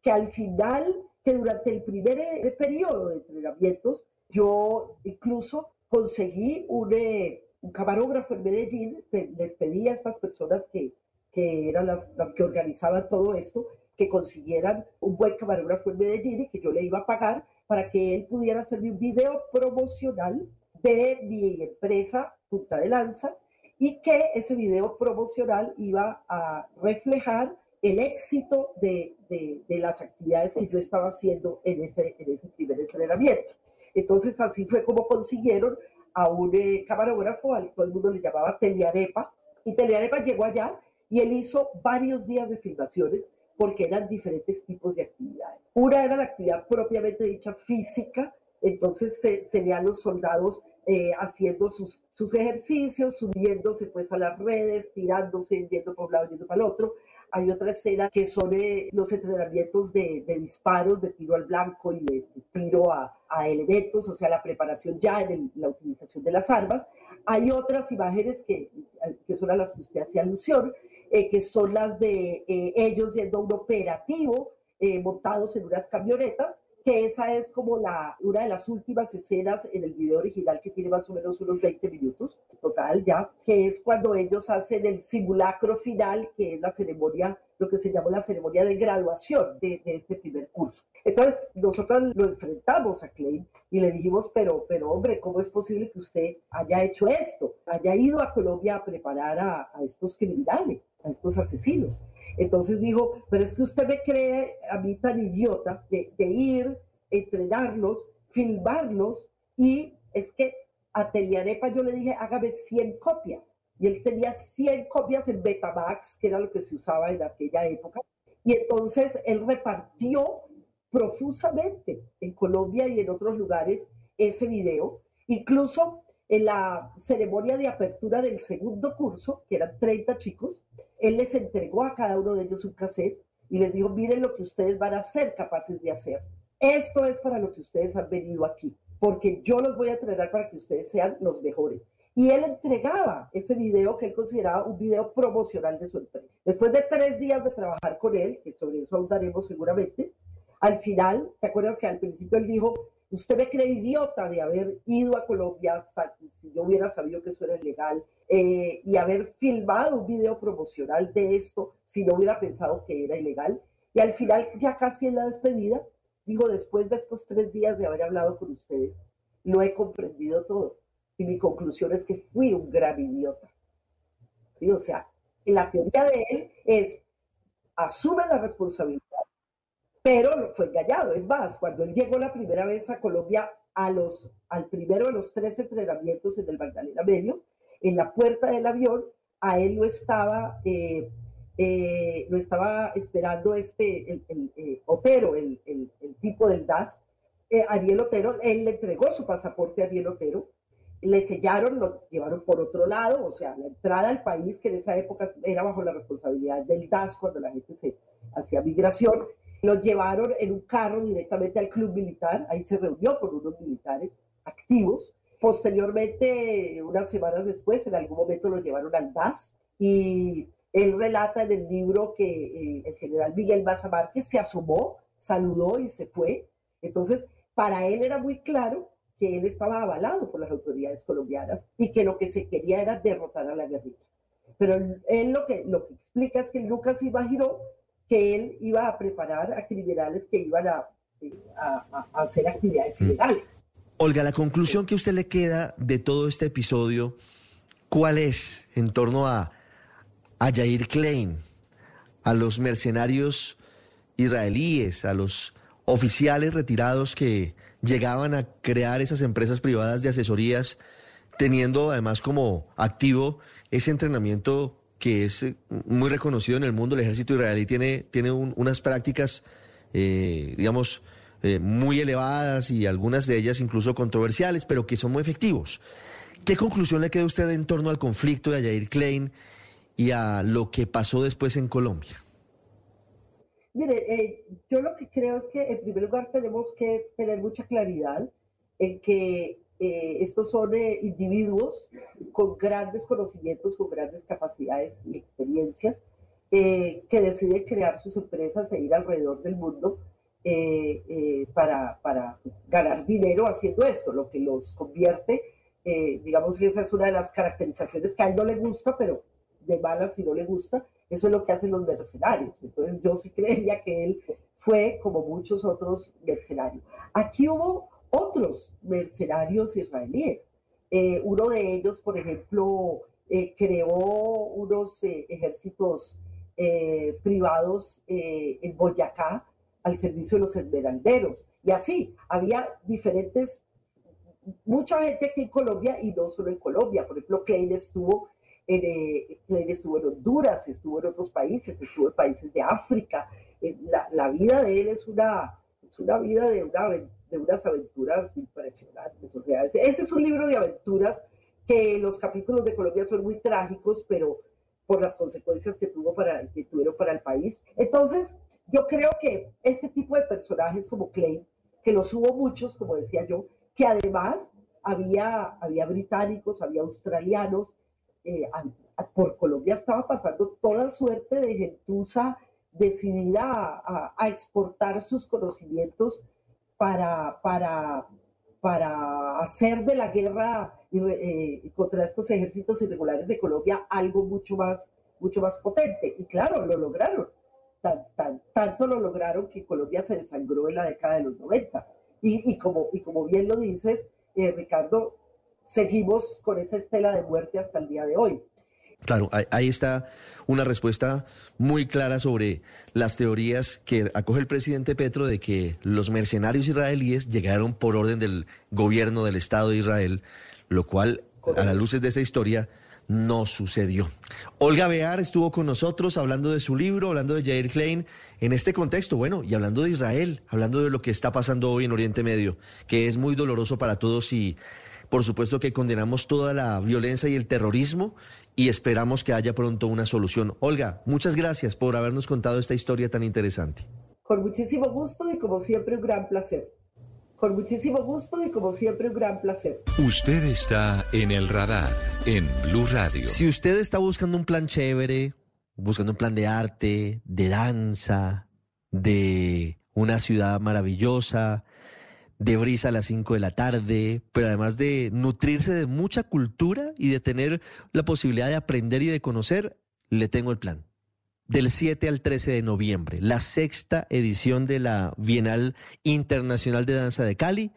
que al final, que durante el primer eh, periodo de entrenamientos, yo incluso conseguí un, eh, un camarógrafo en Medellín, les pedí a estas personas que, que eran las, que organizaban todo esto, que consiguieran un buen camarógrafo en Medellín y que yo le iba a pagar para que él pudiera hacerme un video promocional de mi empresa Punta de Lanza y que ese video promocional iba a reflejar el éxito de, de, las actividades que yo estaba haciendo en ese, en ese primer entrenamiento. Entonces así fue como consiguieron a un eh, camarógrafo, al todo el mundo le llamaba Teliarepa, y Teliarepa llegó allá Y él hizo varios días de filmaciones porque eran diferentes tipos de actividades. Una era la actividad propiamente dicha física, entonces se, veían los soldados eh, haciendo sus, sus, ejercicios, subiéndose pues a las redes, tirándose, yendo por un lado, yendo para el otro. Hay otra escena que son eh, los entrenamientos de, disparos, de tiro al blanco y de, tiro a, elementos, o sea, la preparación ya en la utilización de las armas. Hay otras imágenes que, que son a las que usted hacía alusión, eh, que son las de eh, ellos yendo a un operativo montados en unas camionetas que esa es como la, una de las últimas escenas en el video original que tiene más o menos unos 20 minutos total ya, que es cuando ellos hacen el simulacro final, que es la ceremonia, lo que se llama la ceremonia de graduación de, de este primer curso. Entonces, nosotros lo enfrentamos a Klein y le dijimos, pero, pero hombre, ¿cómo es posible que usted haya hecho esto? Haya ido a Colombia a preparar a, a estos criminales, a estos asesinos. Entonces dijo, pero es que usted me cree a mí tan idiota de, ir, entrenarlos, filmarlos y es que a Telianepa yo le dije, hágame 100 copias. Y él tenía 100 copias en Betamax, que era lo que se usaba en aquella época. Y entonces él repartió profusamente en Colombia y en otros lugares ese video. Incluso en la ceremonia de apertura del segundo curso, que eran 30 chicos, él les entregó a cada uno de ellos un cassette y les dijo, miren lo que ustedes van a ser capaces de hacer. Esto es para lo que ustedes han venido aquí, porque yo los voy a entrenar para que ustedes sean los mejores. Y él entregaba ese video que él consideraba un video promocional de su empresa. Después de tres días de trabajar con él, que sobre eso hablaremos seguramente, al final, ¿te acuerdas que al principio él dijo, Usted me cree idiota de haber ido a Colombia, si yo hubiera sabido que eso era ilegal, eh, y haber filmado un video promocional de esto, si no hubiera pensado que era ilegal. Y al final, ya casi en la despedida, digo, después de estos tres días de haber hablado con ustedes, lo he comprendido todo. Y mi conclusión es que fui un gran idiota. ¿Sí? O sea, la teoría de él es, asume la responsabilidad pero fue engañado. Es más, cuando él llegó la primera vez a Colombia, a los, al primero de los tres entrenamientos en el Magdalena Medio, en la puerta del avión, a él lo estaba, eh, eh, lo estaba esperando este, el, eh, Otero, el, tipo del DAS, Ariel Otero, él le entregó su pasaporte a Ariel Otero, le sellaron, lo llevaron por otro lado, o sea, la entrada al país, que en esa época era bajo la responsabilidad del DAS cuando la gente se hacía migración, lo llevaron en un carro directamente al club militar, ahí se reunió con unos militares activos. Posteriormente, unas semanas después, en algún momento lo llevaron al DAS y él relata en el libro que eh, el general Miguel Maza Márquez se asomó, saludó y se fue. Entonces, para él era muy claro que él estaba avalado por las autoridades colombianas y que lo que se quería era derrotar a la guerrilla. Pero él, lo, que, lo que explica es que Lucas imaginó que él iba a preparar a criminales que iban a, hacer actividades mm. ilegales. Olga, la conclusión que a usted le queda de todo este episodio, ¿cuál es en torno a, a Jair Klein, a los mercenarios israelíes, a los oficiales retirados que llegaban a crear esas empresas privadas de asesorías, teniendo además como activo ese entrenamiento que es eh, muy reconocido en el mundo. El ejército israelí tiene, tiene unas prácticas, eh, digamos, eh, muy elevadas y algunas de ellas incluso controversiales, pero que son muy efectivos. ¿Qué conclusión le queda a usted en torno al conflicto de Ayair Klein y a lo que pasó después en Colombia? Mire, yo lo que creo es que en primer lugar tenemos que tener mucha claridad en que eh, estos son eh, individuos con grandes conocimientos, con grandes capacidades y experiencias, eh, que deciden crear sus empresas e ir alrededor del mundo para, para pues, ganar dinero haciendo esto, lo que los convierte, digamos que esa es una de las caracterizaciones que a él no le gusta, pero de malas si no le gusta, eso es lo que hacen los mercenarios. Entonces yo sí creería que él fue como muchos otros mercenarios. Aquí hubo otros mercenarios israelíes. Eh, uno de ellos, por ejemplo, eh, creó unos eh, ejércitos privados en Boyacá al servicio de los esmeralderos. Y así, había diferentes, mucha gente aquí en Colombia y no solo en Colombia. Por ejemplo, Klein estuvo eh, estuvo en Honduras, estuvo en otros países, estuvo en países de África. La, vida de él es una, es una vida de, una, de unas aventuras impresionantes. O sea, ese es un libro de aventuras que los capítulos de Colombia son muy trágicos, pero por las consecuencias que, tuvo para, que tuvieron para el país. Entonces, yo creo que este tipo de personajes como Clay, que los hubo muchos, como decía yo, que además había, había británicos, había australianos, eh, por Colombia estaba pasando toda suerte de gentuza decidida a, a, exportar sus conocimientos para, para, para hacer de la guerra eh, contra estos ejércitos irregulares de Colombia algo mucho más, mucho más potente. Y claro, lo lograron. tanto lo lograron que Colombia se desangró en la década de los 90. Y, y como, y como bien lo dices, eh, Ricardo, seguimos con esa estela de muerte hasta el día de hoy. Claro, ahí está una respuesta muy clara sobre las teorías que acoge el presidente Petro de que los mercenarios israelíes llegaron por orden del gobierno del Estado de Israel, lo cual, a las luces de esa historia, no sucedió. Olga Bear estuvo con nosotros hablando de su libro, hablando de Jair Klein en este contexto, bueno, y hablando de Israel, hablando de lo que está pasando hoy en Oriente Medio, que es muy doloroso para todos y por supuesto que condenamos toda la violencia y el terrorismo y esperamos que haya pronto una solución. Olga, muchas gracias por habernos contado esta historia tan interesante. Con muchísimo gusto y como siempre un gran placer. Con muchísimo gusto y como siempre un gran placer. Usted está en el radar en Blue Radio. Si usted está buscando un plan chévere, buscando un plan de arte, de danza, de una ciudad maravillosa, de brisa a las 5 de la tarde, pero además de nutrirse de mucha cultura y de tener la posibilidad de aprender y de conocer, le tengo el plan. Del 7 al 13 de noviembre, la sexta edición de la Bienal Internacional de Danza de Cali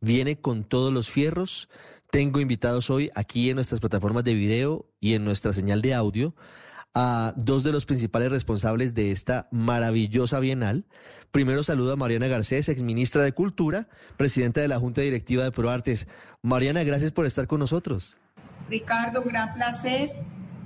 viene con todos los fierros. Tengo invitados hoy aquí en nuestras plataformas de video y en nuestra señal de audio a dos de los principales responsables de esta maravillosa bienal. Primero saludo a Mariana Garcés, exministra de Cultura, presidenta de la Junta Directiva de ProArtes. Mariana, gracias por estar con nosotros. Ricardo, gran placer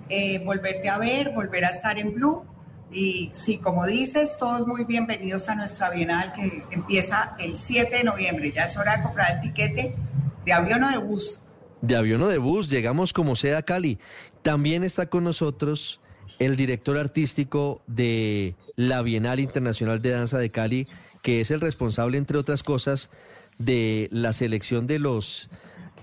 eh, volverte a ver, volver a estar en Blue. Y sí, como dices, todos muy bienvenidos a nuestra bienal que empieza el 7 de noviembre. Ya es hora de comprar el tiquete de avión o de bus. De avión o de bus, llegamos como sea a Cali. También está con nosotros el director artístico de la Bienal Internacional de Danza de Cali, que es el responsable, entre otras cosas, de la selección de los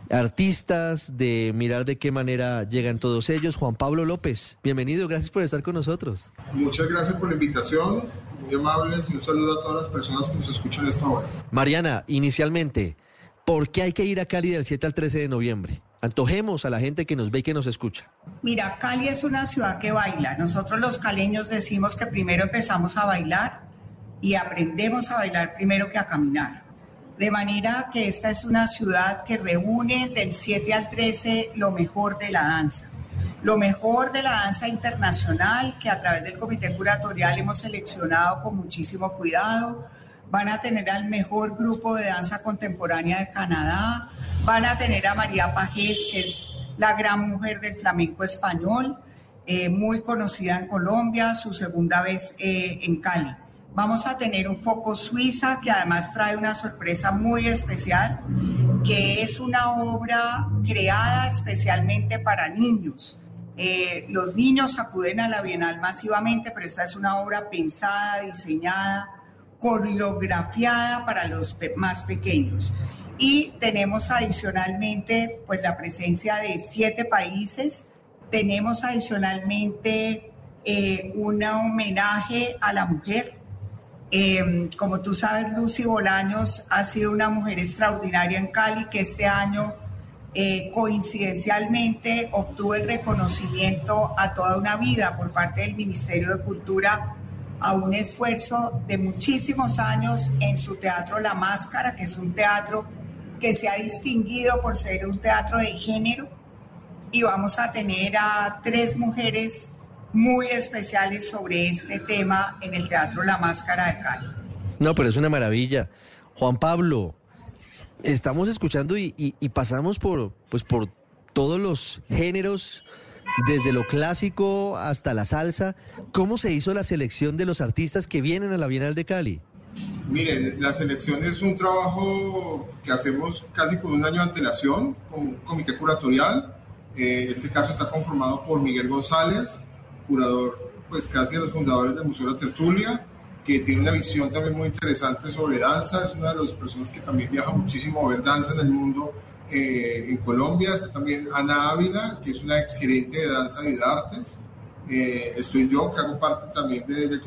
artistas, de mirar de qué manera llegan todos ellos. Juan Pablo López, bienvenido, gracias por estar con nosotros. Muchas gracias por la invitación, muy amables y un saludo a todas las personas que nos escuchan esta hora. Mariana, inicialmente, ¿por qué hay que ir a Cali del 7 al 13 de noviembre? Antojemos a la gente que nos ve y que nos escucha. Mira, Cali es una ciudad que baila. Nosotros los caleños decimos que primero empezamos a bailar y aprendemos a bailar primero que a caminar. De manera que esta es una ciudad que reúne del 7 al 13 lo mejor de la danza. Lo mejor de la danza internacional que a través del comité curatorial hemos seleccionado con muchísimo cuidado. Van a tener al mejor grupo de danza contemporánea de Canadá, Van a tener a María Pajés, que es la gran mujer del flamenco español, eh, muy conocida en Colombia, su segunda vez eh, en Cali. Vamos a tener un foco suiza que además trae una sorpresa muy especial, que es una obra creada especialmente para niños. Eh, los niños acuden a la Bienal masivamente, pero esta es una obra pensada, diseñada, coreografiada para los más pequeños y tenemos adicionalmente pues la presencia de siete países, tenemos adicionalmente eh, un homenaje a la mujer. Em, como tú sabes, Lucy Bolaños ha sido una mujer extraordinaria en Cali que este año eh, coincidencialmente obtuvo el reconocimiento a toda una vida por parte del Ministerio de Cultura a un esfuerzo de muchísimos años en su teatro La Máscara, que es un teatro que se ha distinguido por ser un teatro de género y vamos a tener a tres mujeres muy especiales sobre este tema en el Teatro La Máscara de Cali. No, pero es una maravilla. Juan Pablo, estamos escuchando y, pasamos por, pues por todos los géneros desde lo clásico hasta la salsa. ¿Cómo se hizo la selección de los artistas que vienen a la Bienal de Cali? Miren, la selección es un trabajo que hacemos casi con un año de antelación, con un comité curatorial. Eh, este caso está conformado por Miguel González, curador, pues casi de los fundadores del Museo de la Tertulia, que tiene una visión también muy interesante sobre danza, es una de las personas que también viaja muchísimo a ver danza en el mundo eh, en Colombia. Está también Ana Ávila, que es una ex gerente de danza y de artes. Eh, estoy yo, que hago parte también de, de,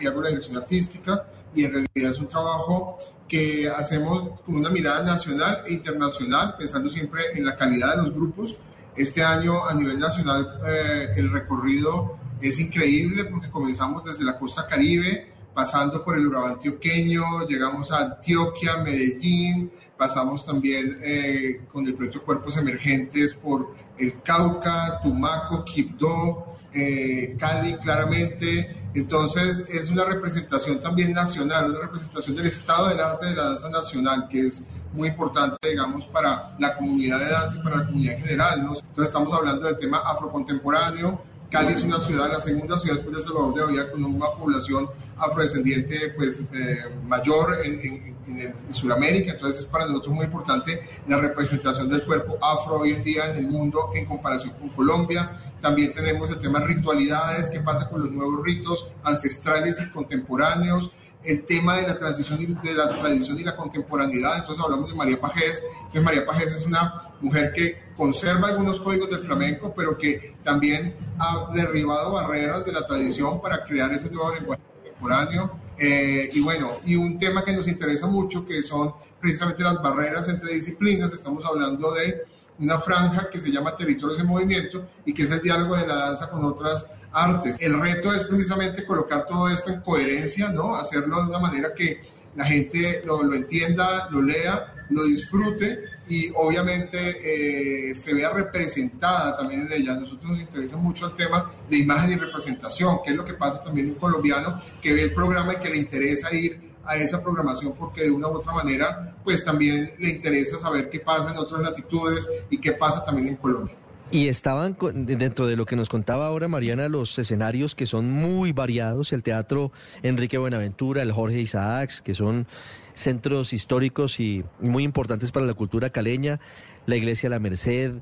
y hago la dirección artística y en realidad es un trabajo que hacemos con una mirada nacional e internacional, pensando siempre en la calidad de los grupos. Este año a nivel nacional eh, el recorrido es increíble porque comenzamos desde la costa caribe, pasando por el Urabá antioqueño, llegamos a Antioquia, Medellín, pasamos también eh, con el proyecto Cuerpos Emergentes por el Cauca, Tumaco, Quibdó, eh, Cali, claramente. Entonces es una representación también nacional, una representación del estado del arte de la danza nacional, que es muy importante, digamos, para la comunidad de danza y para la comunidad en general. ¿no? Entonces estamos hablando del tema afrocontemporáneo, Cali es una ciudad, la segunda ciudad después de Salvador de Bahía, con una población afrodescendiente pues, eh, mayor en, en, en, en, Sudamérica, entonces es para nosotros muy importante la representación del cuerpo afro hoy en día en el mundo en comparación con Colombia. También tenemos el tema ritualidades, qué pasa con los nuevos ritos ancestrales y contemporáneos, el tema de la transición de la tradición y la contemporaneidad. Entonces hablamos de María Pajés. Entonces María Pajés es una mujer que conserva algunos códigos del flamenco, pero que también ha derribado barreras de la tradición para crear ese nuevo lenguaje contemporáneo. Eh, y bueno, y un tema que nos interesa mucho, que son precisamente las barreras entre disciplinas. Estamos hablando de una franja que se llama Territorios en Movimiento y que es el diálogo de la danza con otras artes. El reto es precisamente colocar todo esto en coherencia, ¿no? Hacerlo de una manera que la gente lo, lo entienda, lo lea, lo disfrute y obviamente eh, se vea representada también en ella. Nosotros nos interesa mucho el tema de imagen y representación, que es lo que pasa también en un colombiano que ve el programa y que le interesa ir a esa programación porque de una u otra manera pues también le interesa saber qué pasa en otras latitudes y qué pasa también en Colombia. Y estaban dentro de lo que nos contaba ahora Mariana, los escenarios que son muy variados, el Teatro Enrique Buenaventura, el Jorge Isaacs, que son centros históricos y muy importantes para la cultura caleña, la Iglesia La Merced,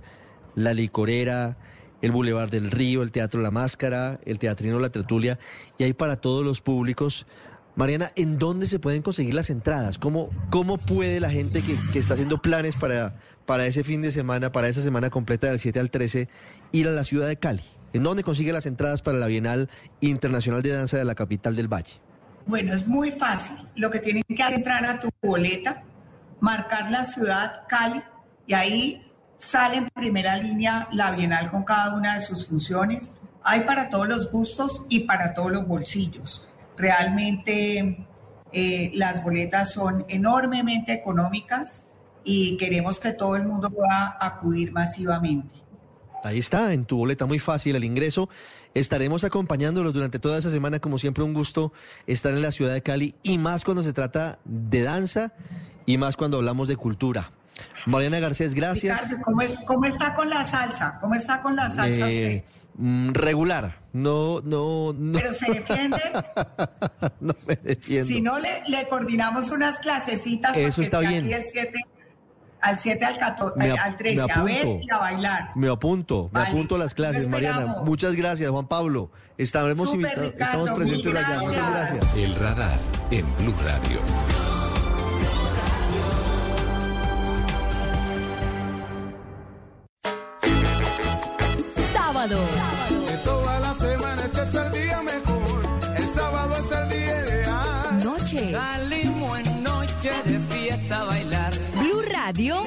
la Licorera, el Boulevard del Río, el Teatro La Máscara, el Teatrino La Tertulia, y hay para todos los públicos. Mariana, ¿en dónde se pueden conseguir las entradas? ¿Cómo, cómo puede la gente que, que, está haciendo planes para, para ese fin de semana, para esa semana completa del 7 al 13, ir a la ciudad de Cali? ¿En dónde consigue las entradas para la Bienal Internacional de Danza de la capital del Valle? Bueno, es muy fácil. Lo que tienen que hacer es entrar a tu boleta, marcar la ciudad Cali y ahí sale en primera línea la Bienal con cada una de sus funciones. Hay para todos los gustos y para todos los bolsillos. Realmente eh, las boletas son enormemente económicas y queremos que todo el mundo pueda acudir masivamente. Ahí está, en tu boleta, muy fácil el ingreso. Estaremos acompañándolos durante toda esa semana, como siempre, un gusto estar en la ciudad de Cali y más cuando se trata de danza y más cuando hablamos de cultura. Mariana Garcés, gracias. Ricardo, ¿cómo, es, ¿cómo, está con la salsa? ¿Cómo está con la salsa eh, Regular, no, no, no. ¿Pero se defiende? no me defiendo. Si no, le, le coordinamos unas clasecitas. Eso está bien. Aquí el 7 al 7 al 14, me, al 13, a ver y a bailar. Me apunto, me vale. apunto a las clases, Mariana. Muchas gracias, Juan Pablo. Estaremos invitados, estamos presentes allá. Muchas gracias. El radar en Blue Radio. Sábado. De toda la semana este es el día mejor. El sábado es el día ideal. Noche. Salimos en noche de fiesta a bailar. Blue Radio.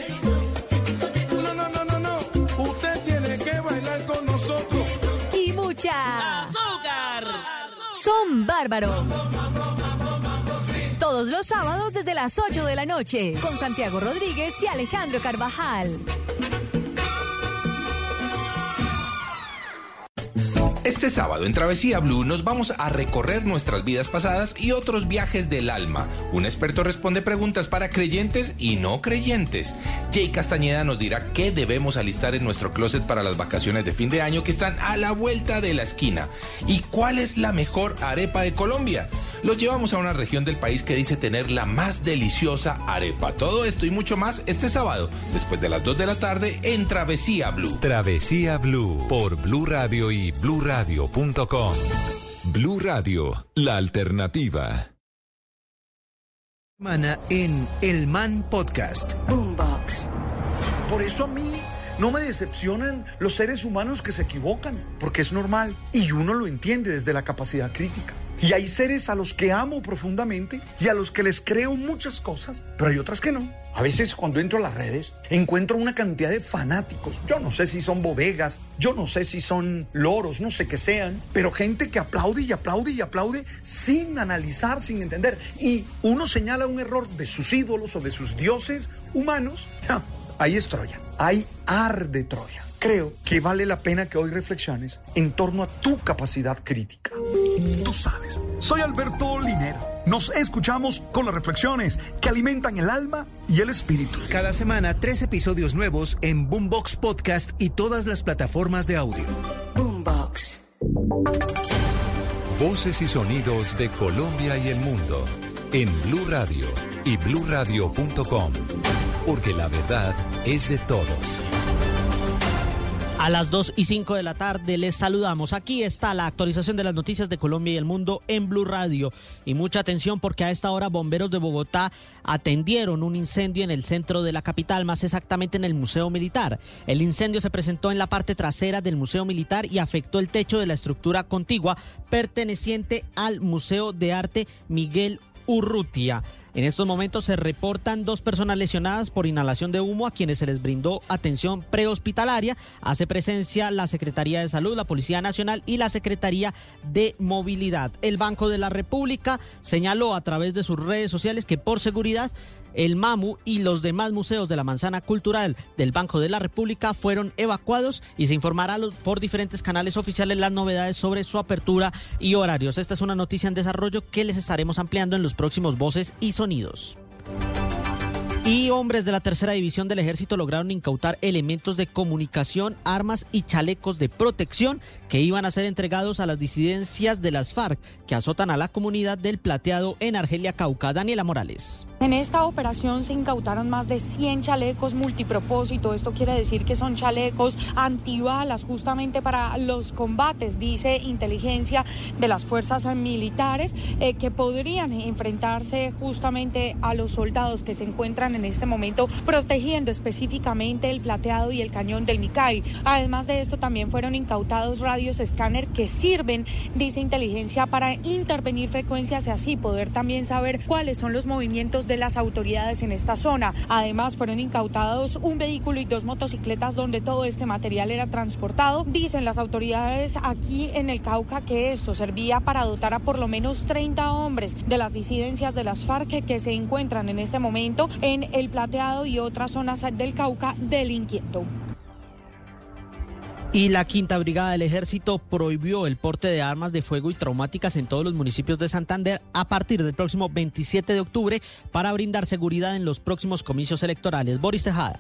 No, no, no, no, no. Usted tiene que bailar con nosotros. Y mucha. ¡Azúcar! Son bárbaros. Todos los sábados desde las 8 de la noche. Con Santiago Rodríguez y Alejandro Carvajal. Este sábado en Travesía Blue nos vamos a recorrer nuestras vidas pasadas y otros viajes del alma. Un experto responde preguntas para creyentes y no creyentes. Jay Castañeda nos dirá qué debemos alistar en nuestro closet para las vacaciones de fin de año que están a la vuelta de la esquina. ¿Y cuál es la mejor arepa de Colombia? Los llevamos a una región del país que dice tener la más deliciosa arepa. Todo esto y mucho más este sábado, después de las 2 de la tarde, en Travesía Blue. Travesía Blue por Blue Radio y bluradio.com. Blue Radio, la alternativa. Semana en El Man Podcast. Boombox. Por eso a mí no me decepcionan los seres humanos que se equivocan, porque es normal y uno lo entiende desde la capacidad crítica. Y hay seres a los que amo profundamente y a los que les creo muchas cosas, pero hay otras que no. A veces cuando entro a las redes encuentro una cantidad de fanáticos. Yo no sé si son bovegas, yo no sé si son loros, no sé qué sean, pero gente que aplaude y aplaude y aplaude sin analizar, sin entender. Y uno señala un error de sus ídolos o de sus dioses humanos. ¡ja! Ahí es Troya, ahí arde Troya. Creo que vale la pena que hoy reflexiones en torno a tu capacidad crítica. Tú sabes, soy Alberto Linero. Nos escuchamos con las reflexiones que alimentan el alma y el espíritu. Cada semana, tres episodios nuevos en Boombox Podcast y todas las plataformas de audio. Boombox. Voces y sonidos de Colombia y el mundo en Blue Radio y bluradio.com. Porque la verdad es de todos. A las 2 y 5 de la tarde les saludamos. Aquí está la actualización de las noticias de Colombia y el mundo en Blue Radio. Y mucha atención porque a esta hora bomberos de Bogotá atendieron un incendio en el centro de la capital, más exactamente en el Museo Militar. El incendio se presentó en la parte trasera del Museo Militar y afectó el techo de la estructura contigua perteneciente al Museo de Arte Miguel Urrutia. En estos momentos se reportan dos personas lesionadas por inhalación de humo a quienes se les brindó atención prehospitalaria. Hace presencia la Secretaría de Salud, la Policía Nacional y la Secretaría de Movilidad. El Banco de la República señaló a través de sus redes sociales que por seguridad el MAMU y los demás museos de la manzana cultural del Banco de la República fueron evacuados y se informará por diferentes canales oficiales las novedades sobre su apertura y horarios. Esta es una noticia en desarrollo que les estaremos ampliando en los próximos voces y sonidos. Y hombres de la tercera división del ejército lograron incautar elementos de comunicación, armas y chalecos de protección que iban a ser entregados a las disidencias de las FARC que azotan a la comunidad del plateado en Argelia Cauca. Daniela Morales. En esta operación se incautaron más de 100 chalecos multipropósito. Esto quiere decir que son chalecos antibalas justamente para los combates, dice inteligencia de las fuerzas militares, eh, que podrían enfrentarse justamente a los soldados que se encuentran en este momento protegiendo específicamente el plateado y el cañón del Micay. Además de esto, también fueron incautados radios escáner que sirven, dice inteligencia, para intervenir frecuencias y así poder también saber cuáles son los movimientos de las autoridades en esta zona. Además, fueron incautados un vehículo y dos motocicletas donde todo este material era transportado. Dicen las autoridades aquí en el Cauca que esto servía para dotar a por lo menos 30 hombres de las disidencias de las FARC que se encuentran en este momento en el Plateado y otras zonas del Cauca delinquiendo. Y la Quinta Brigada del Ejército prohibió el porte de armas de fuego y traumáticas en todos los municipios de Santander a partir del próximo 27 de octubre para brindar seguridad en los próximos comicios electorales. Boris Tejada.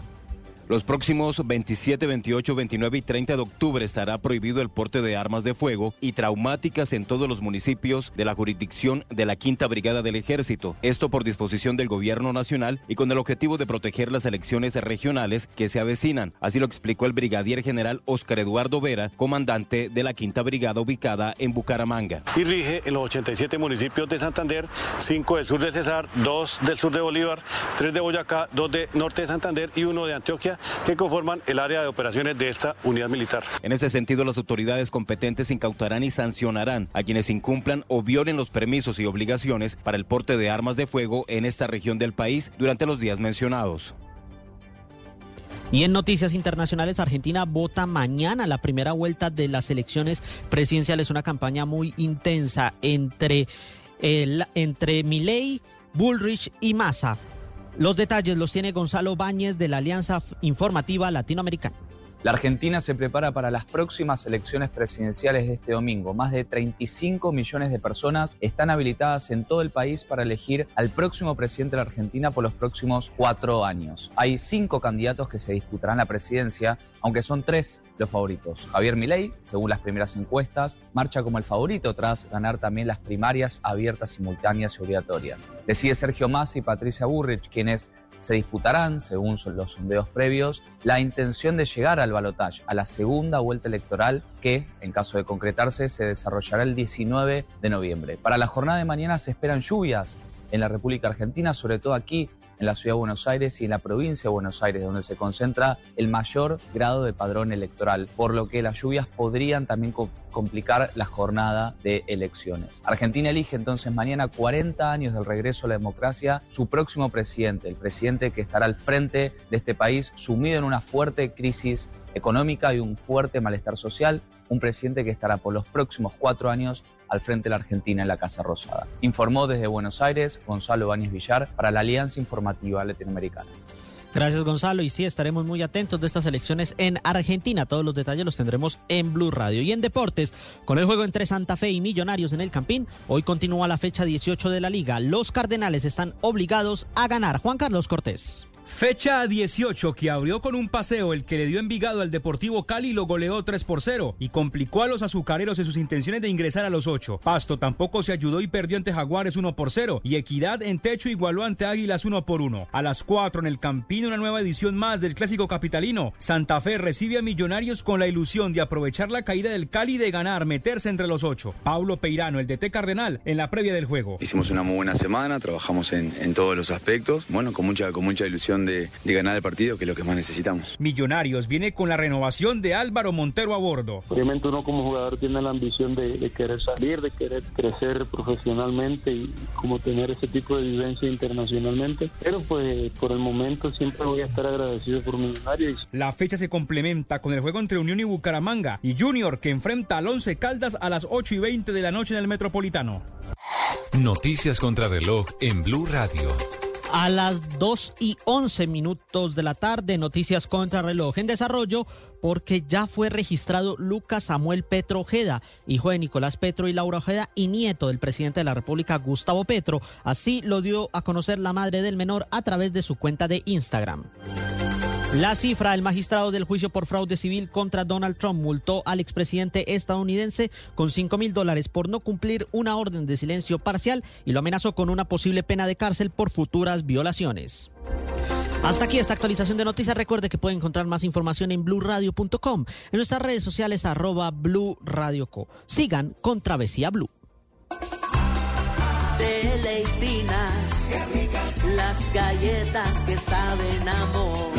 Los próximos 27, 28, 29 y 30 de octubre estará prohibido el porte de armas de fuego y traumáticas en todos los municipios de la jurisdicción de la Quinta Brigada del Ejército. Esto por disposición del Gobierno Nacional y con el objetivo de proteger las elecciones regionales que se avecinan. Así lo explicó el brigadier general Oscar Eduardo Vera, comandante de la Quinta Brigada ubicada en Bucaramanga. Y rige en los 87 municipios de Santander, 5 del sur de Cesar, 2 del sur de Bolívar, 3 de Boyacá, 2 de norte de Santander y 1 de Antioquia que conforman el área de operaciones de esta unidad militar. En ese sentido, las autoridades competentes incautarán y sancionarán a quienes incumplan o violen los permisos y obligaciones para el porte de armas de fuego en esta región del país durante los días mencionados. Y en noticias internacionales, Argentina vota mañana la primera vuelta de las elecciones presidenciales, una campaña muy intensa entre, el, entre Milei, Bullrich y Massa. Los detalles los tiene Gonzalo Báñez de la Alianza Informativa Latinoamericana. La Argentina se prepara para las próximas elecciones presidenciales de este domingo. Más de 35 millones de personas están habilitadas en todo el país para elegir al próximo presidente de la Argentina por los próximos cuatro años. Hay cinco candidatos que se disputarán la presidencia, aunque son tres los favoritos. Javier Milei, según las primeras encuestas, marcha como el favorito tras ganar también las primarias abiertas, simultáneas y obligatorias. Sigue Sergio Massa y Patricia Burrich, quienes se disputarán, según los sondeos previos, la intención de llegar al balotaje, a la segunda vuelta electoral que, en caso de concretarse, se desarrollará el 19 de noviembre. Para la jornada de mañana se esperan lluvias en la República Argentina, sobre todo aquí en la ciudad de Buenos Aires y en la provincia de Buenos Aires, donde se concentra el mayor grado de padrón electoral, por lo que las lluvias podrían también complicar la jornada de elecciones. Argentina elige entonces mañana 40 años del regreso a la democracia, su próximo presidente, el presidente que estará al frente de este país sumido en una fuerte crisis económica y un fuerte malestar social, un presidente que estará por los próximos cuatro años al frente de la Argentina en la Casa Rosada. Informó desde Buenos Aires Gonzalo Báñez Villar para la Alianza Informativa Latinoamericana. Gracias Gonzalo y sí, estaremos muy atentos de estas elecciones en Argentina. Todos los detalles los tendremos en Blue Radio. Y en deportes, con el juego entre Santa Fe y Millonarios en el Campín, hoy continúa la fecha 18 de la liga. Los Cardenales están obligados a ganar. Juan Carlos Cortés. Fecha 18 que abrió con un paseo el que le dio Envigado al Deportivo Cali lo goleó 3 por 0 y complicó a los azucareros en sus intenciones de ingresar a los 8. Pasto tampoco se ayudó y perdió ante Jaguares 1 por 0 y Equidad en techo igualó ante Águilas 1 por 1. A las 4 en el Campín una nueva edición más del clásico capitalino. Santa Fe recibe a Millonarios con la ilusión de aprovechar la caída del Cali de ganar, meterse entre los 8. Paulo Peirano, el DT Cardenal, en la previa del juego. Hicimos una muy buena semana, trabajamos en, en todos los aspectos, bueno, con mucha, con mucha ilusión de, ganar el partido, que es lo que más necesitamos. Millonarios viene con la renovación de Álvaro Montero a bordo. Obviamente uno como jugador tiene la ambición de, querer salir, de querer crecer profesionalmente y como tener ese tipo de vivencia internacionalmente. Pero pues por el momento siempre voy a estar agradecido por Millonarios. La fecha se complementa con el juego entre Unión y Bucaramanga y Junior que enfrenta al Once Caldas a las 8 y 20 de la noche en el Metropolitano. Noticias contra reloj en Blue Radio. A las 2 y 11 minutos de la tarde, noticias contra reloj en desarrollo, porque ya fue registrado Lucas Samuel Petro Ojeda, hijo de Nicolás Petro y Laura Ojeda y nieto del presidente de la República, Gustavo Petro. Así lo dio a conocer la madre del menor a través de su cuenta de Instagram. La cifra, el magistrado del juicio por fraude civil contra Donald Trump multó al expresidente estadounidense con 5 mil dólares por no cumplir una orden de silencio parcial y lo amenazó con una posible pena de cárcel por futuras violaciones. Hasta aquí esta actualización de noticias. Recuerde que puede encontrar más información en blurradio.com, en nuestras redes sociales arroba Blue Co. Sigan con Travesía Blue. las galletas que saben amor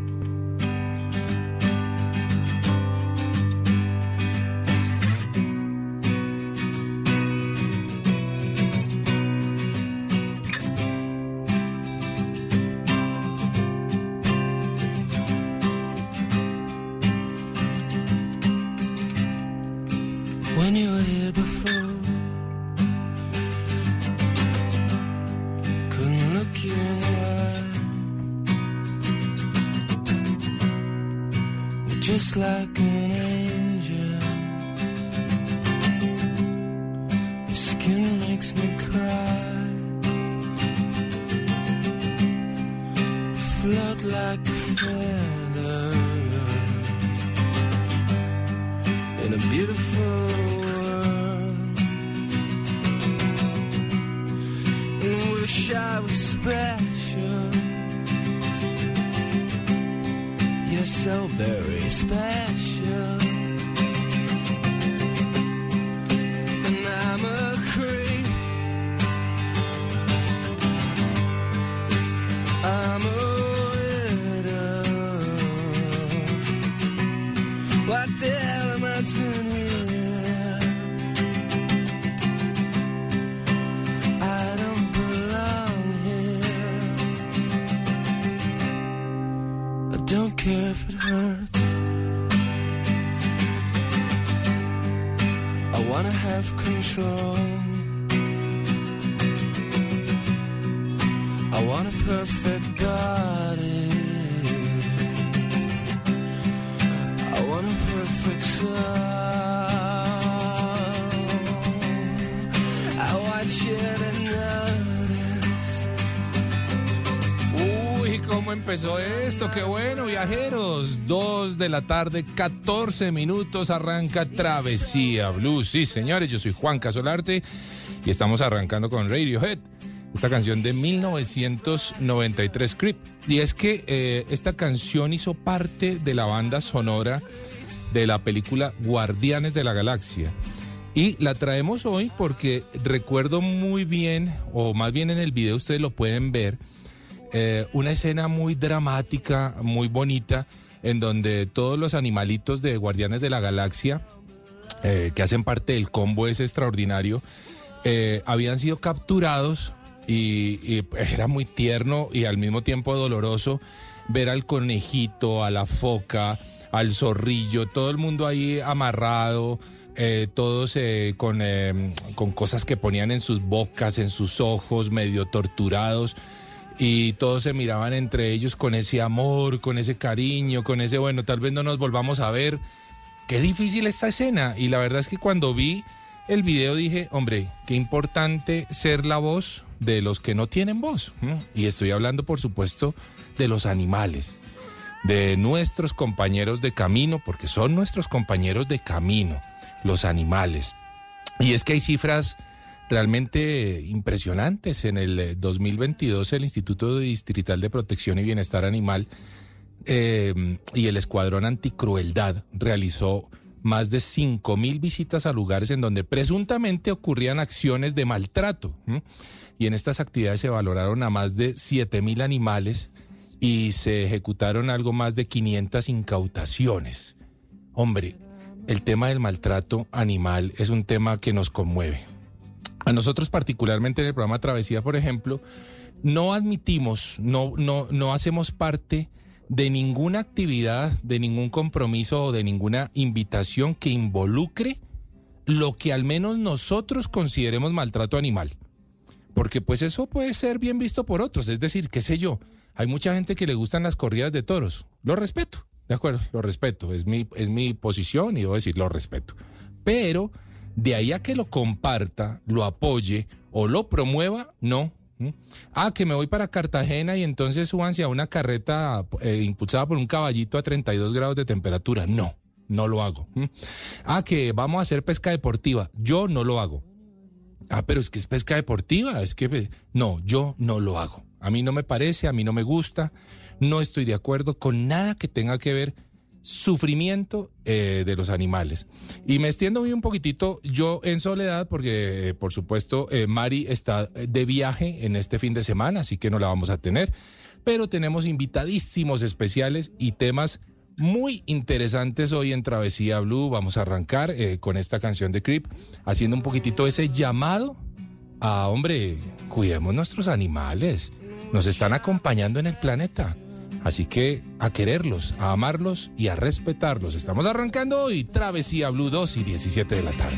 like an angel. Your skin makes me cry. You float like a feather in a beautiful world. And wish I was spared. So very special. And I'm a creep. I'm a widow. What the hell am I turning? Care if it hurts. I wanna have control. I want a perfect body. I want a perfect soul. ¿Cómo empezó esto? Qué bueno, viajeros. Dos de la tarde, 14 minutos, arranca Travesía Blues. Sí, señores, yo soy Juan Casolarte y estamos arrancando con Radiohead. Esta canción de 1993, Creep. Y es que eh, esta canción hizo parte de la banda sonora de la película Guardianes de la Galaxia. Y la traemos hoy porque recuerdo muy bien, o más bien en el video ustedes lo pueden ver, eh, una escena muy dramática, muy bonita, en donde todos los animalitos de Guardianes de la Galaxia, eh, que hacen parte del combo ese extraordinario, eh, habían sido capturados y, era muy tierno y al mismo tiempo doloroso ver al conejito, a la foca, al zorrillo, todo el mundo ahí amarrado, todos con, con cosas que ponían en sus bocas, en sus ojos, medio torturados. Y todos se miraban entre ellos con ese amor, con ese cariño, con ese, bueno, tal vez no nos volvamos a ver. Qué difícil esta escena. Y la verdad es que cuando vi el video dije, hombre, qué importante ser la voz de los que no tienen voz. Y estoy hablando, por supuesto, de los animales, de nuestros compañeros de camino, porque son nuestros compañeros de camino, los animales. Y es que hay cifras realmente impresionantes. En el eh, 2022 el Instituto Distrital de Protección y Bienestar Animal eh, y el Escuadrón Anticrueldad realizó más de 5 mil visitas a lugares en donde presuntamente ocurrían acciones de maltrato. Y en estas actividades se valoraron a más de 7 mil animales y se ejecutaron algo más de 500 incautaciones. Hombre, el tema del maltrato animal es un tema que nos conmueve. Nosotros particularmente en el programa Travesía, por ejemplo, no admitimos, no, no, no hacemos parte de ninguna actividad, de ningún compromiso o de ninguna invitación que involucre lo que al menos nosotros consideremos maltrato animal. Porque pues eso puede ser bien visto por otros, es decir, qué sé yo, hay mucha gente que le gustan las corridas de toros, lo respeto, de acuerdo, lo respeto, es mi, es mi posición y debo decir, lo respeto. Pero de ahí a que lo comparta, lo apoye o lo promueva, no. ¿Mm? Ah, que me voy para Cartagena y entonces súbanse a una carreta eh, impulsada por un caballito a 32 grados de temperatura. No, no lo hago. ¿Mm? Ah, que vamos a hacer pesca deportiva. Yo no lo hago. Ah, pero es que es pesca deportiva. Es que eh, no, yo no lo hago. A mí no me parece, a mí no me gusta. No estoy de acuerdo con nada que tenga que ver sufrimiento eh, de los animales. Y me extiendo un poquitito yo en soledad porque, eh, por supuesto, eh, Mari está de viaje en este fin de semana, así que no la vamos a tener. Pero tenemos invitadísimos especiales y temas muy interesantes hoy en Travesía Blue. Vamos a arrancar con esta canción de Creep, haciendo un poquitito ese llamado a, hombre, cuidemos nuestros animales. Nos están acompañando en el planeta. Así que a quererlos, a amarlos y a respetarlos. Estamos arrancando hoy Travesía Blue 2 y 17 de la tarde.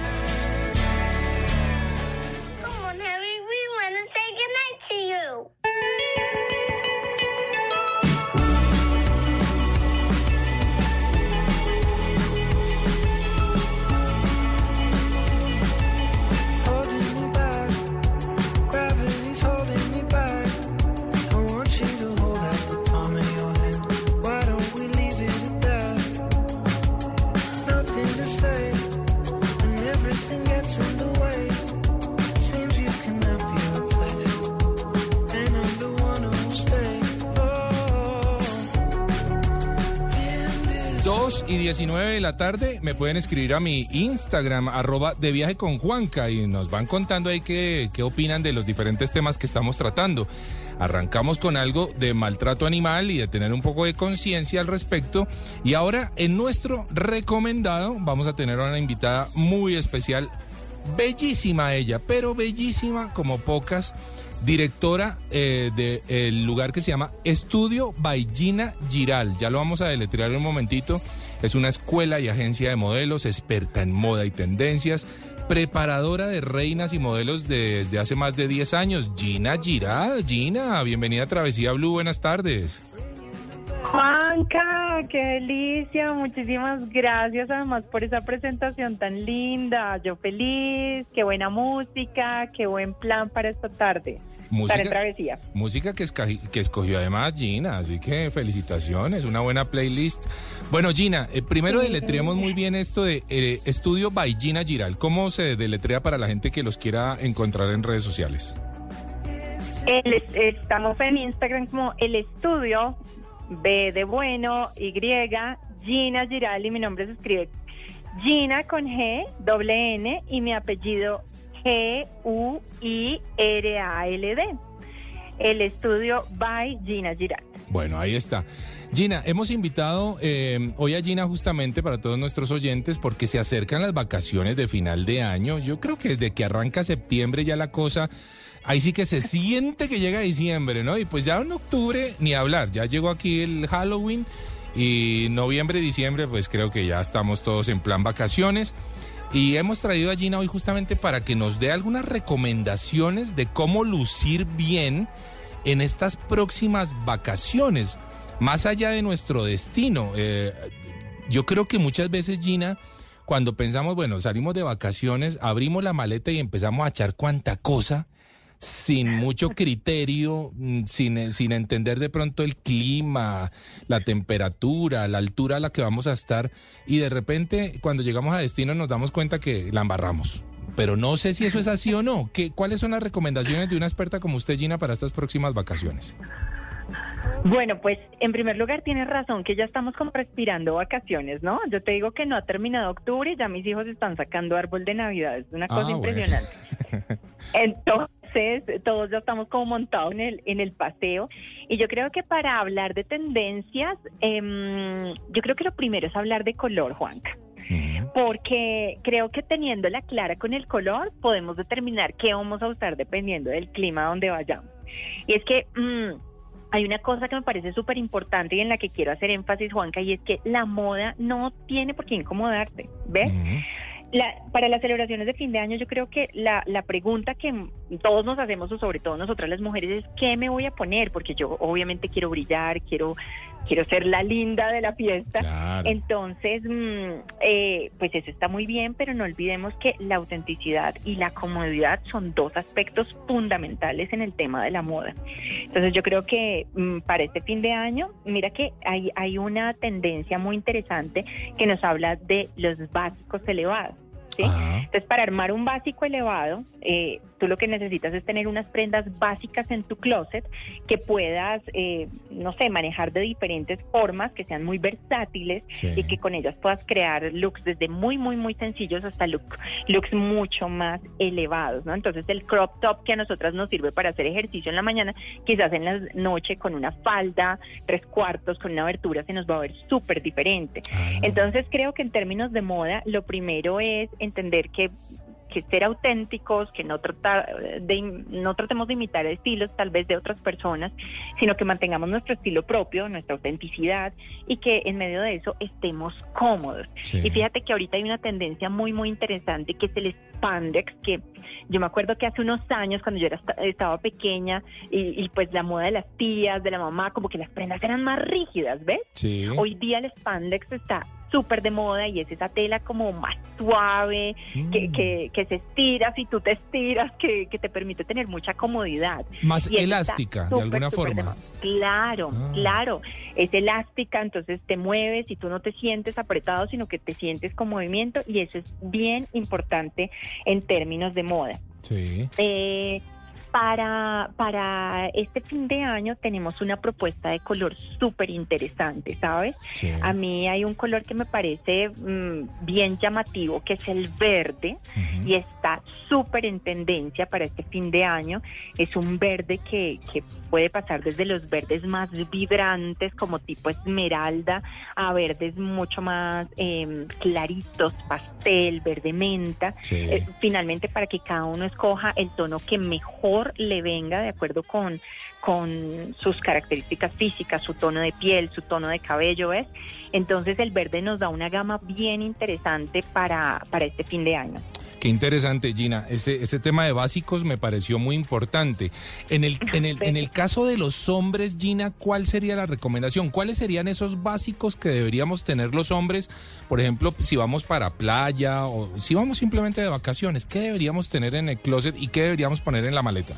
Tarde me pueden escribir a mi Instagram, arroba de viaje con Juanca, y nos van contando ahí qué, qué opinan de los diferentes temas que estamos tratando. Arrancamos con algo de maltrato animal y de tener un poco de conciencia al respecto. Y ahora en nuestro recomendado vamos a tener a una invitada muy especial, bellísima ella, pero bellísima como pocas directora eh, del lugar que se llama Estudio Baillina Giral. Ya lo vamos a deletrear en un momentito. Es una escuela y agencia de modelos, experta en moda y tendencias, preparadora de reinas y modelos desde hace más de 10 años. Gina Giral. Gina, bienvenida a Travesía Blue. Buenas tardes. Juanca, qué delicia, muchísimas gracias además por esa presentación tan linda. Yo feliz, qué buena música, qué buen plan para esta tarde. Música, travesía. Música que, que escogió además Gina, así que felicitaciones, una buena playlist. Bueno, Gina, eh, primero deletreamos muy bien esto de eh, Estudio by Gina Giral. ¿Cómo se deletrea para la gente que los quiera encontrar en redes sociales? estamos en Instagram como el estudio B de bueno, Y, Gina Giral y mi nombre se escribe Gina con G, doble N y mi apellido G-U-I-R-A-L-D. El estudio by Gina Giral. Bueno, ahí está. Gina, hemos invitado eh, hoy a Gina justamente para todos nuestros oyentes porque se acercan las vacaciones de final de año. Yo creo que desde que arranca septiembre ya la cosa ahí sí que se siente que llega diciembre, ¿no? Y pues ya en octubre ni hablar, ya llegó aquí el Halloween y noviembre, diciembre, pues creo que ya estamos todos en plan vacaciones. Y hemos traído a Gina hoy justamente para que nos dé algunas recomendaciones de cómo lucir bien en estas próximas vacaciones, más allá de nuestro destino. Eh, yo creo que muchas veces, Gina, cuando pensamos, bueno, salimos de vacaciones, abrimos la maleta y empezamos a echar cuanta cosa sin mucho criterio, mm, sin, sin entender de pronto el clima, la temperatura, la altura a la que vamos a estar y de repente cuando llegamos a destino nos damos cuenta que la embarramos. Pero no sé si eso es así o no. ¿Qué, ¿Cuáles son las recomendaciones de una experta como usted, Gina, para estas próximas vacaciones? Bueno, pues en primer lugar tienes razón que ya estamos como respirando vacaciones, ¿no? Yo te digo que no ha terminado octubre y ya mis hijos están sacando árbol de Navidad, es una cosa ah, impresionante. Entonces, todos ya estamos como montados en el, en el paseo y yo creo que para hablar de tendencias, em, yo creo que lo primero es hablar de color, Juanca porque creo que teniéndola clara con el color podemos determinar qué vamos a usar dependiendo del clima donde vayamos. Y es que mm, hay una cosa que me parece súper importante y en la que quiero hacer énfasis, Juanca, y es que la moda no tiene por qué incomodarte, ¿ves? para las celebraciones de fin de año, yo creo que la, la pregunta que todos nos hacemos, o sobre todo nosotras las mujeres, es ¿qué me voy a poner? Porque yo obviamente quiero brillar, quiero quiero ser la linda de la fiesta. Entonces, mm, eh, pues eso está muy bien, pero no olvidemos que la autenticidad y la comodidad son dos aspectos fundamentales en el tema de la moda. Entonces, yo creo que mm, para este fin de año, mira que hay, hay una tendencia muy interesante que nos habla de los básicos elevados. Entonces, para armar un básico elevado, eh, tú lo que necesitas es tener unas prendas básicas en tu closet que puedas, eh, no sé, manejar de diferentes formas, que sean muy versátiles y que con ellas puedas crear looks desde muy, muy, muy sencillos hasta looks mucho más elevados, ¿no? Entonces, el crop top que a nosotras nos sirve para hacer ejercicio en la mañana, quizás en la noche con una falda, tres cuartos, con una abertura, se nos va a ver súper diferente. Ah. Entonces, creo que en términos de moda, lo primero es entender que que ser auténticos, que no tratar de no tratemos de imitar estilos tal vez de otras personas, sino que mantengamos nuestro estilo propio, nuestra autenticidad y que en medio de eso estemos cómodos. Y fíjate que ahorita hay una tendencia muy muy interesante que es el spandex, que yo me acuerdo que hace unos años cuando yo era, estaba pequeña y, pues la moda de las tías, de la mamá, como que las prendas eran más rígidas, ¿ves? Hoy día el spandex está súper de moda y es esa tela como más suave, que, mm. que, que, se estira, si tú te estiras, que, que te permite tener mucha comodidad. Más elástica, de alguna forma. claro, ah. claro, es elástica, entonces te mueves y tú no te sientes apretado, sino que te sientes con movimiento y eso es bien importante en términos de moda. Sí. Eh, Para, para este fin de año tenemos una propuesta de color súper interesante, ¿sabes? Sí. A mí hay un color que me parece mm, bien llamativo, que es el verde, y está súper en tendencia para este fin de año. Es un verde que, que puede pasar desde los verdes más vibrantes, como tipo esmeralda, a verdes mucho más eh, claritos, pastel, verde menta. Sí. Eh, finalmente, para que cada uno escoja el tono que mejor le venga de acuerdo con, con sus características físicas, su tono de piel, su tono de cabello, ¿ves? Entonces el verde nos da una gama bien interesante para, para este fin de año. Qué interesante, Gina. Ese, ese tema de básicos me pareció muy importante. En el, en, el, en el caso de los hombres, Gina, ¿cuál sería la recomendación? ¿Cuáles serían esos básicos que deberíamos tener los hombres? Por ejemplo, si vamos para playa o si vamos simplemente de vacaciones, ¿qué deberíamos tener en el closet y qué deberíamos poner en la maleta?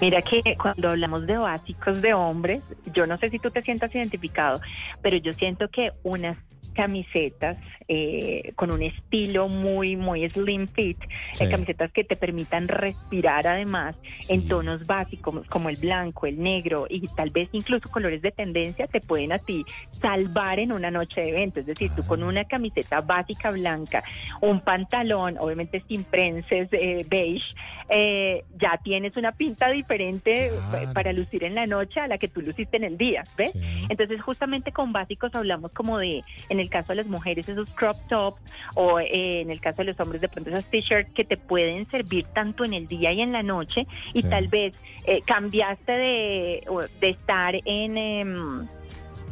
Mira que cuando hablamos de básicos de hombres, yo no sé si tú te sientas identificado, pero yo siento que unas camisetas eh, con un estilo muy muy slim fit, Sí. eh, camisetas que te permitan respirar además en tonos básicos como el blanco, el negro y tal vez incluso colores de tendencia te pueden a ti salvar en una noche de evento, es decir, tú con una camiseta básica blanca, un pantalón, obviamente sin prenses eh, beige, eh, ya tienes una pinta diferente Claro. eh, para lucir en la noche a la que tú luciste en el día, ¿ves? Entonces justamente con básicos hablamos como de, en el caso de las mujeres, esos crop tops o eh, en el caso de los hombres de pronto esos t-shirts que te pueden servir tanto en el día y en la noche y Sí. tal vez eh, cambiaste de, de estar en... em,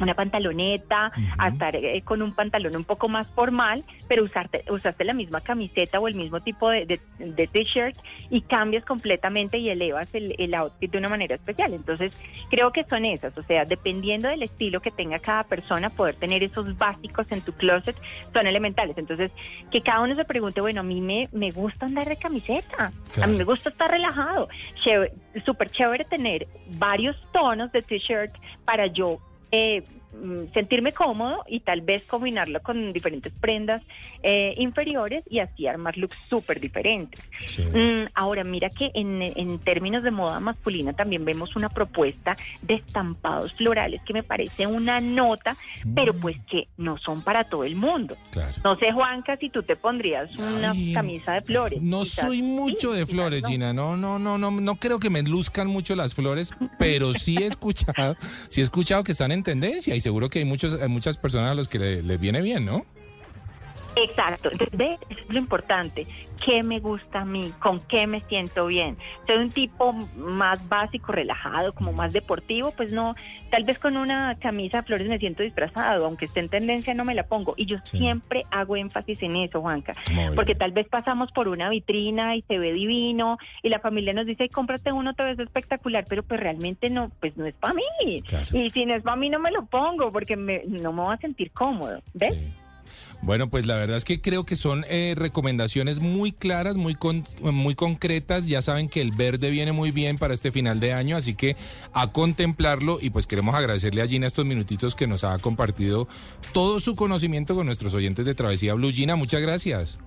una pantaloneta, a estar eh, con un pantalón un poco más formal, pero usarte, usaste la misma camiseta o el mismo tipo de, de, de t-shirt y cambias completamente y elevas el, el outfit de una manera especial. Entonces, creo que son esas, o sea, dependiendo del estilo que tenga cada persona, poder tener esos básicos en tu closet son elementales. Entonces, que cada uno se pregunte, bueno, a mí me, me gusta andar de camiseta, a mí me gusta estar relajado. Súper chévere tener varios tonos de t-shirt para yo eh, sentirme cómodo y tal vez combinarlo con diferentes prendas eh, inferiores y así armar looks súper diferentes. Mm, ahora, mira que en, en términos de moda masculina también vemos una propuesta de estampados florales que me parece una nota, pero pues que no son para todo el mundo. No sé, Juanca, si tú te pondrías una camisa de flores. No Quizás soy mucho de flores, Gina. No, no, no, no, no creo que me luzcan mucho las flores, pero sí he escuchado, sí he escuchado que están en tendencia y seguro que hay muchos, hay muchas personas a los que le- les viene bien, ¿no? Exacto, entonces es lo importante, qué me gusta a mí, con qué me siento bien. Soy un tipo más básico, relajado, como más deportivo, pues no, tal vez con una camisa de flores me siento disfrazado, aunque esté en tendencia no me la pongo. Y yo siempre hago énfasis en eso, Juanca, Muy bien. porque tal vez pasamos por una vitrina y se ve divino y la familia nos dice, "Ay, cómprate uno, te ves espectacular, pero pues realmente no, pues no es para mí. Y si no es para mí no me lo pongo porque me- no me voy a sentir cómodo, ¿ves? Bueno, pues la verdad es que creo que son eh, recomendaciones muy claras, muy, con- muy concretas. Ya saben que el verde viene muy bien para este final de año, así que a contemplarlo y pues queremos agradecerle a Gina estos minutitos que nos ha compartido todo su conocimiento con nuestros oyentes de Travesía Blue. Gina, muchas gracias.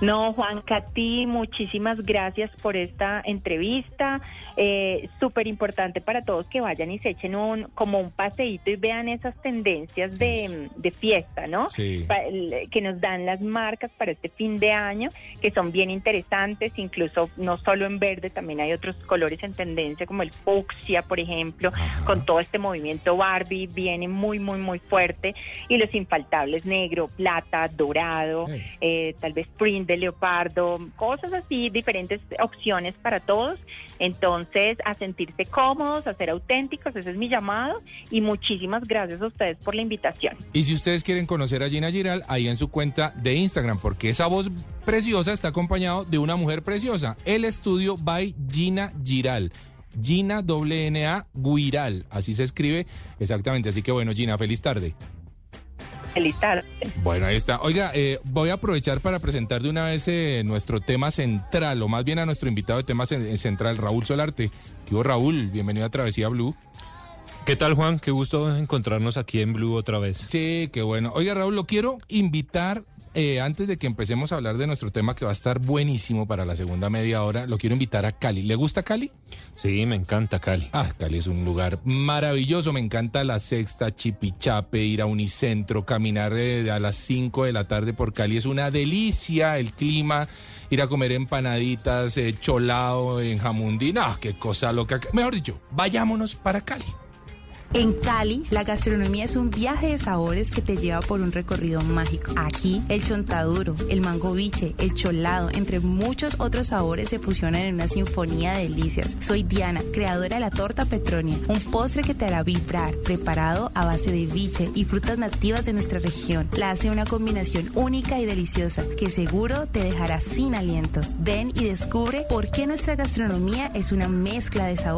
No, Juan Cati, muchísimas gracias por esta entrevista. Eh, Súper importante para todos que vayan y se echen un, como un paseíto y vean esas tendencias de, de fiesta, ¿no? Sí. Pa- que nos dan las marcas para este fin de año, que son bien interesantes, incluso no solo en verde, también hay otros colores en tendencia, como el fucsia, por ejemplo, con todo este movimiento Barbie, viene muy, muy, muy fuerte. Y los infaltables negro, plata, dorado, eh, tal vez print de leopardo, cosas así, diferentes opciones para todos. Entonces, a sentirse cómodos, a ser auténticos, ese es mi llamado. Y muchísimas gracias a ustedes por la invitación. Y si ustedes quieren conocer a Gina Giral, ahí en su cuenta de Instagram, porque esa voz preciosa está acompañado de una mujer preciosa. El estudio by Gina Giral. Gina WNA Guiral, así se escribe exactamente. Así que bueno, Gina, feliz tarde. Bueno, ahí está. Oiga, eh, voy a aprovechar para presentar de una vez eh, nuestro tema central, o más bien a nuestro invitado de tema cen- central, Raúl Solarte. ¿Qué hubo, Raúl? Bienvenido a Travesía Blue. ¿Qué tal, Juan? Qué gusto encontrarnos aquí en Blue otra vez. Sí, qué bueno. Oiga, Raúl, lo quiero invitar eh, antes de que empecemos a hablar de nuestro tema que va a estar buenísimo para la segunda media hora, lo quiero invitar a Cali. ¿Le gusta Cali? Sí, me encanta Cali. Ah, Cali es un lugar maravilloso. Me encanta la sexta, Chipichape, ir a Unicentro, caminar eh, a las 5 de la tarde por Cali. Es una delicia el clima, ir a comer empanaditas, eh, cholao en jamundí. No, qué cosa loca. Mejor dicho, vayámonos para Cali. En Cali, la gastronomía es un viaje de sabores que te lleva por un recorrido mágico. Aquí, el chontaduro, el mango biche, el cholado, entre muchos otros sabores se fusionan en una sinfonía de delicias. Soy Diana, creadora de la torta Petronia, un postre que te hará vibrar, preparado a base de biche y frutas nativas de nuestra región. La hace una combinación única y deliciosa que seguro te dejará sin aliento. Ven y descubre por qué nuestra gastronomía es una mezcla de sabores